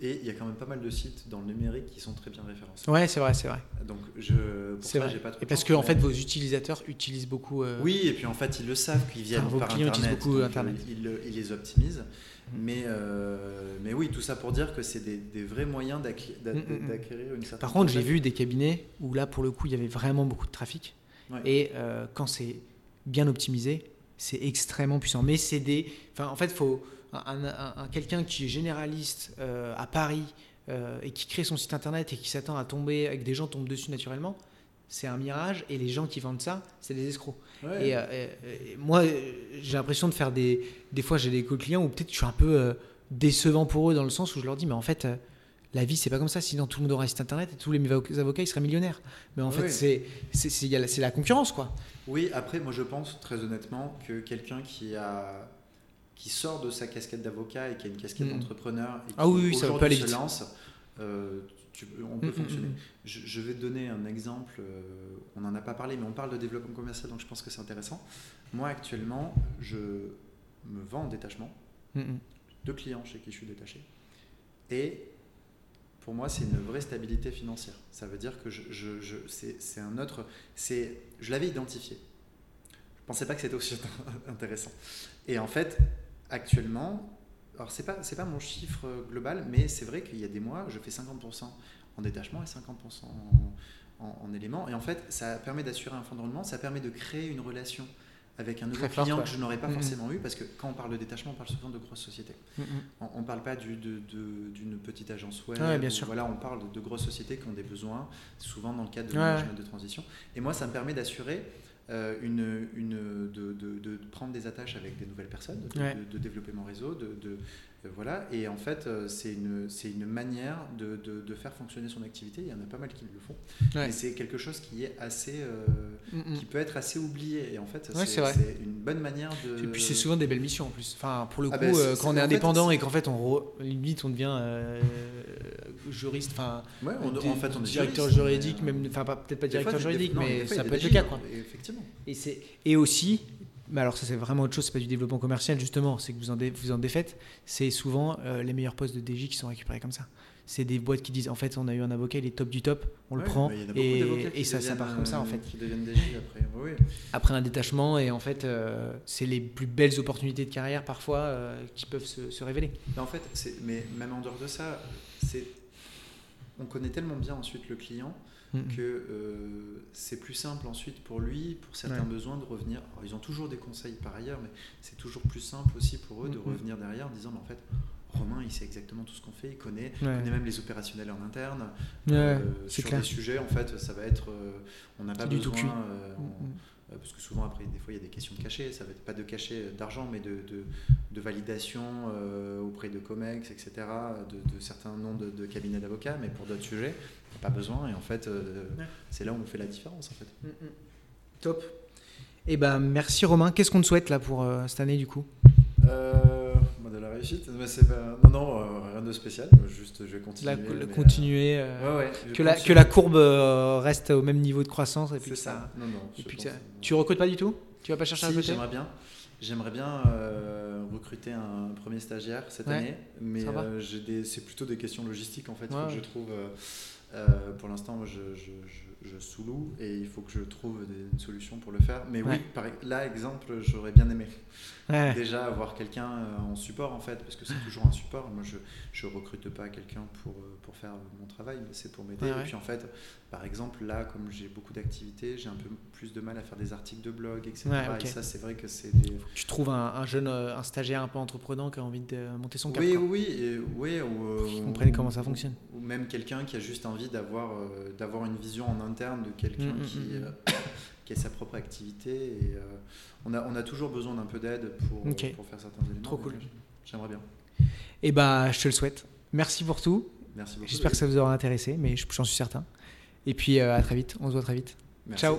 Et il y a quand même pas mal de sites dans le numérique qui sont très bien référencés. Ouais, c'est vrai, c'est vrai. Donc je, ça, j'ai pas trop Et parce que en fait vos utilisateurs utilisent beaucoup. Euh, oui, et puis en fait ils le savent qu'ils viennent par internet, beaucoup internet. Ils, ils, les optimisent. Mais, euh, mais oui, tout ça pour dire que c'est des, vrais moyens mm, mm, mm. d'acquérir une certaine. Par contre, j'ai vu des cabinets où là, pour le coup, il y avait vraiment beaucoup de trafic. Et euh, quand c'est bien optimisé, c'est extrêmement puissant. Mais c'est des. Enfin, en fait, faut. Un, quelqu'un qui est généraliste euh, à Paris et qui crée son site internet et qui s'attend à tomber, avec des gens tombent dessus naturellement, c'est un mirage et les gens qui vendent ça, c'est des escrocs. Et, moi, j'ai l'impression de faire des. Des fois, j'ai des clients où peut-être je suis un peu euh, décevant pour eux dans le sens où je leur dis, mais en fait, euh, la vie, c'est pas comme ça. Sinon, tout le monde aurait un site internet et tous les avocats, ils seraient millionnaires. Mais en fait, c'est c'est la concurrence, quoi. Oui, après, moi, je pense très honnêtement que quelqu'un qui a qui sort de sa casquette d'avocat et qui a une casquette mm. d'entrepreneur et qui ah oui, ça peut aller se lance, euh, on peut mm, mm, fonctionner. Mm, je, vais te donner un exemple, euh, on n'en a pas parlé, mais on parle de développement commercial, donc je pense que c'est intéressant. Moi, actuellement, je me vends en détachement, deux clients chez qui je suis détaché, et pour moi, c'est une vraie stabilité financière. Ça veut dire que je, je, c'est un autre. Je l'avais identifié. Je ne pensais pas que c'était aussi intéressant. Et en fait, actuellement, alors c'est pas c'est pas mon chiffre global, mais c'est vrai qu'il y a des mois, je fais 50% en détachement et 50% en, éléments. Et en fait, ça permet d'assurer un fonds de roulement, ça permet de créer une relation avec un nouveau client que je n'aurais pas forcément eu, parce que quand on parle de détachement, on parle souvent de grosses sociétés. On ne parle pas d'une petite agence web. bien sûr. Voilà, on parle de, grosses sociétés qui ont des besoins, souvent dans le cadre de management de transition. Et moi, ça me permet d'assurer euh, une, une, de, de, prendre des attaches avec des nouvelles personnes, de, développer mon réseau, de, voilà. Et en fait, euh, c'est une, une manière de, de, faire fonctionner son activité. Il y en a pas mal qui le font. Mais c'est quelque chose qui est assez, mm, mm. qui peut être assez oublié. Et en fait, c'est, une bonne manière de. Et puis c'est souvent des belles missions en plus. Enfin, pour le ah coup, ben, quand on est indépendant et qu'en fait, on limite, on devient juriste, enfin, ouais, en fait, on est directeur juridique, même, enfin, peut-être pas directeur juridique, mais ça peut être le cas, quoi. Effectivement. Et c'est, et aussi, mais alors ça c'est vraiment autre chose, c'est pas du développement commercial justement, c'est que vous en, vous en défaites, c'est souvent euh, les meilleurs postes de DJ qui sont récupérés comme ça. C'est des boîtes qui disent en fait on a eu un avocat, il est top du top, on le prend et, et ça, ça part comme ça en fait. Qui deviennent DJ après. Oui. Après un détachement et en fait euh, c'est les plus belles opportunités de carrière parfois euh, qui peuvent se, se révéler. Mais en fait, mais même en dehors de ça, c'est on connaît tellement bien ensuite le client que euh, c'est plus simple ensuite pour lui, pour certains besoins, de revenir. ils ont toujours des conseils par ailleurs, mais c'est toujours plus simple aussi pour eux de revenir derrière en disant, mais en fait, Romain, il sait exactement tout ce qu'on fait, il connaît, connaît même les opérationnels en interne. Euh, sur clair. des sujets, en fait, ça va être, euh, on n'a pas besoin, euh, parce que souvent après des fois il y a des questions de cachet, ça va être pas de cachet d'argent mais de, de, validation euh, auprès de COMEX, etc., de, certains noms de, cabinets d'avocats, mais pour d'autres sujets, il n'y a pas besoin et en fait euh, c'est là où on fait la différence en fait. Mm, mm. Top. Et eh ben merci Romain, qu'est-ce qu'on te souhaite là pour cette année du coup? De la réussite, mais c'est non non rien de spécial, juste je vais continuer. La, continuer, que, la, que la courbe reste au même niveau de croissance puis ça. ça. Non non. Tu recrutes pas du tout? Tu vas pas chercher à recruter? J'aimerais bien. J'aimerais bien euh, recruter un premier stagiaire cette année, mais euh, c'est plutôt des questions logistiques en fait que je trouve. Euh, pour l'instant, je, je, je, sous-loue et il faut que je trouve des, solutions pour le faire. Mais oui, par, là, exemple, j'aurais bien aimé déjà avoir quelqu'un en support en fait, parce que c'est toujours un support. Moi, je ne recrute pas quelqu'un pour, pour faire mon travail, mais c'est pour m'aider. et puis en fait, par exemple, là, comme j'ai beaucoup d'activités, j'ai un peu plus de mal à faire des articles de blog, etc. Et ça, c'est vrai que c'est des... Tu trouves un, jeune, euh, un stagiaire un peu entreprenant qui a envie de monter son cap. Oui, oui, et, oui. Ou, euh, comment ça fonctionne. Ou, même quelqu'un qui a juste envie d'avoir euh, d'avoir une vision en interne de quelqu'un mm, mm, qui, mm, qui a sa propre activité. Et on, a, on a toujours besoin d'un peu d'aide pour, pour faire certains éléments. Trop cool. J'aimerais bien. Et eh bah, je te le souhaite. Merci pour tout. Merci beaucoup. J'espère que ça vous aura intéressé, mais j'en suis certain. Et puis euh, à très vite, on se voit très vite. Ciao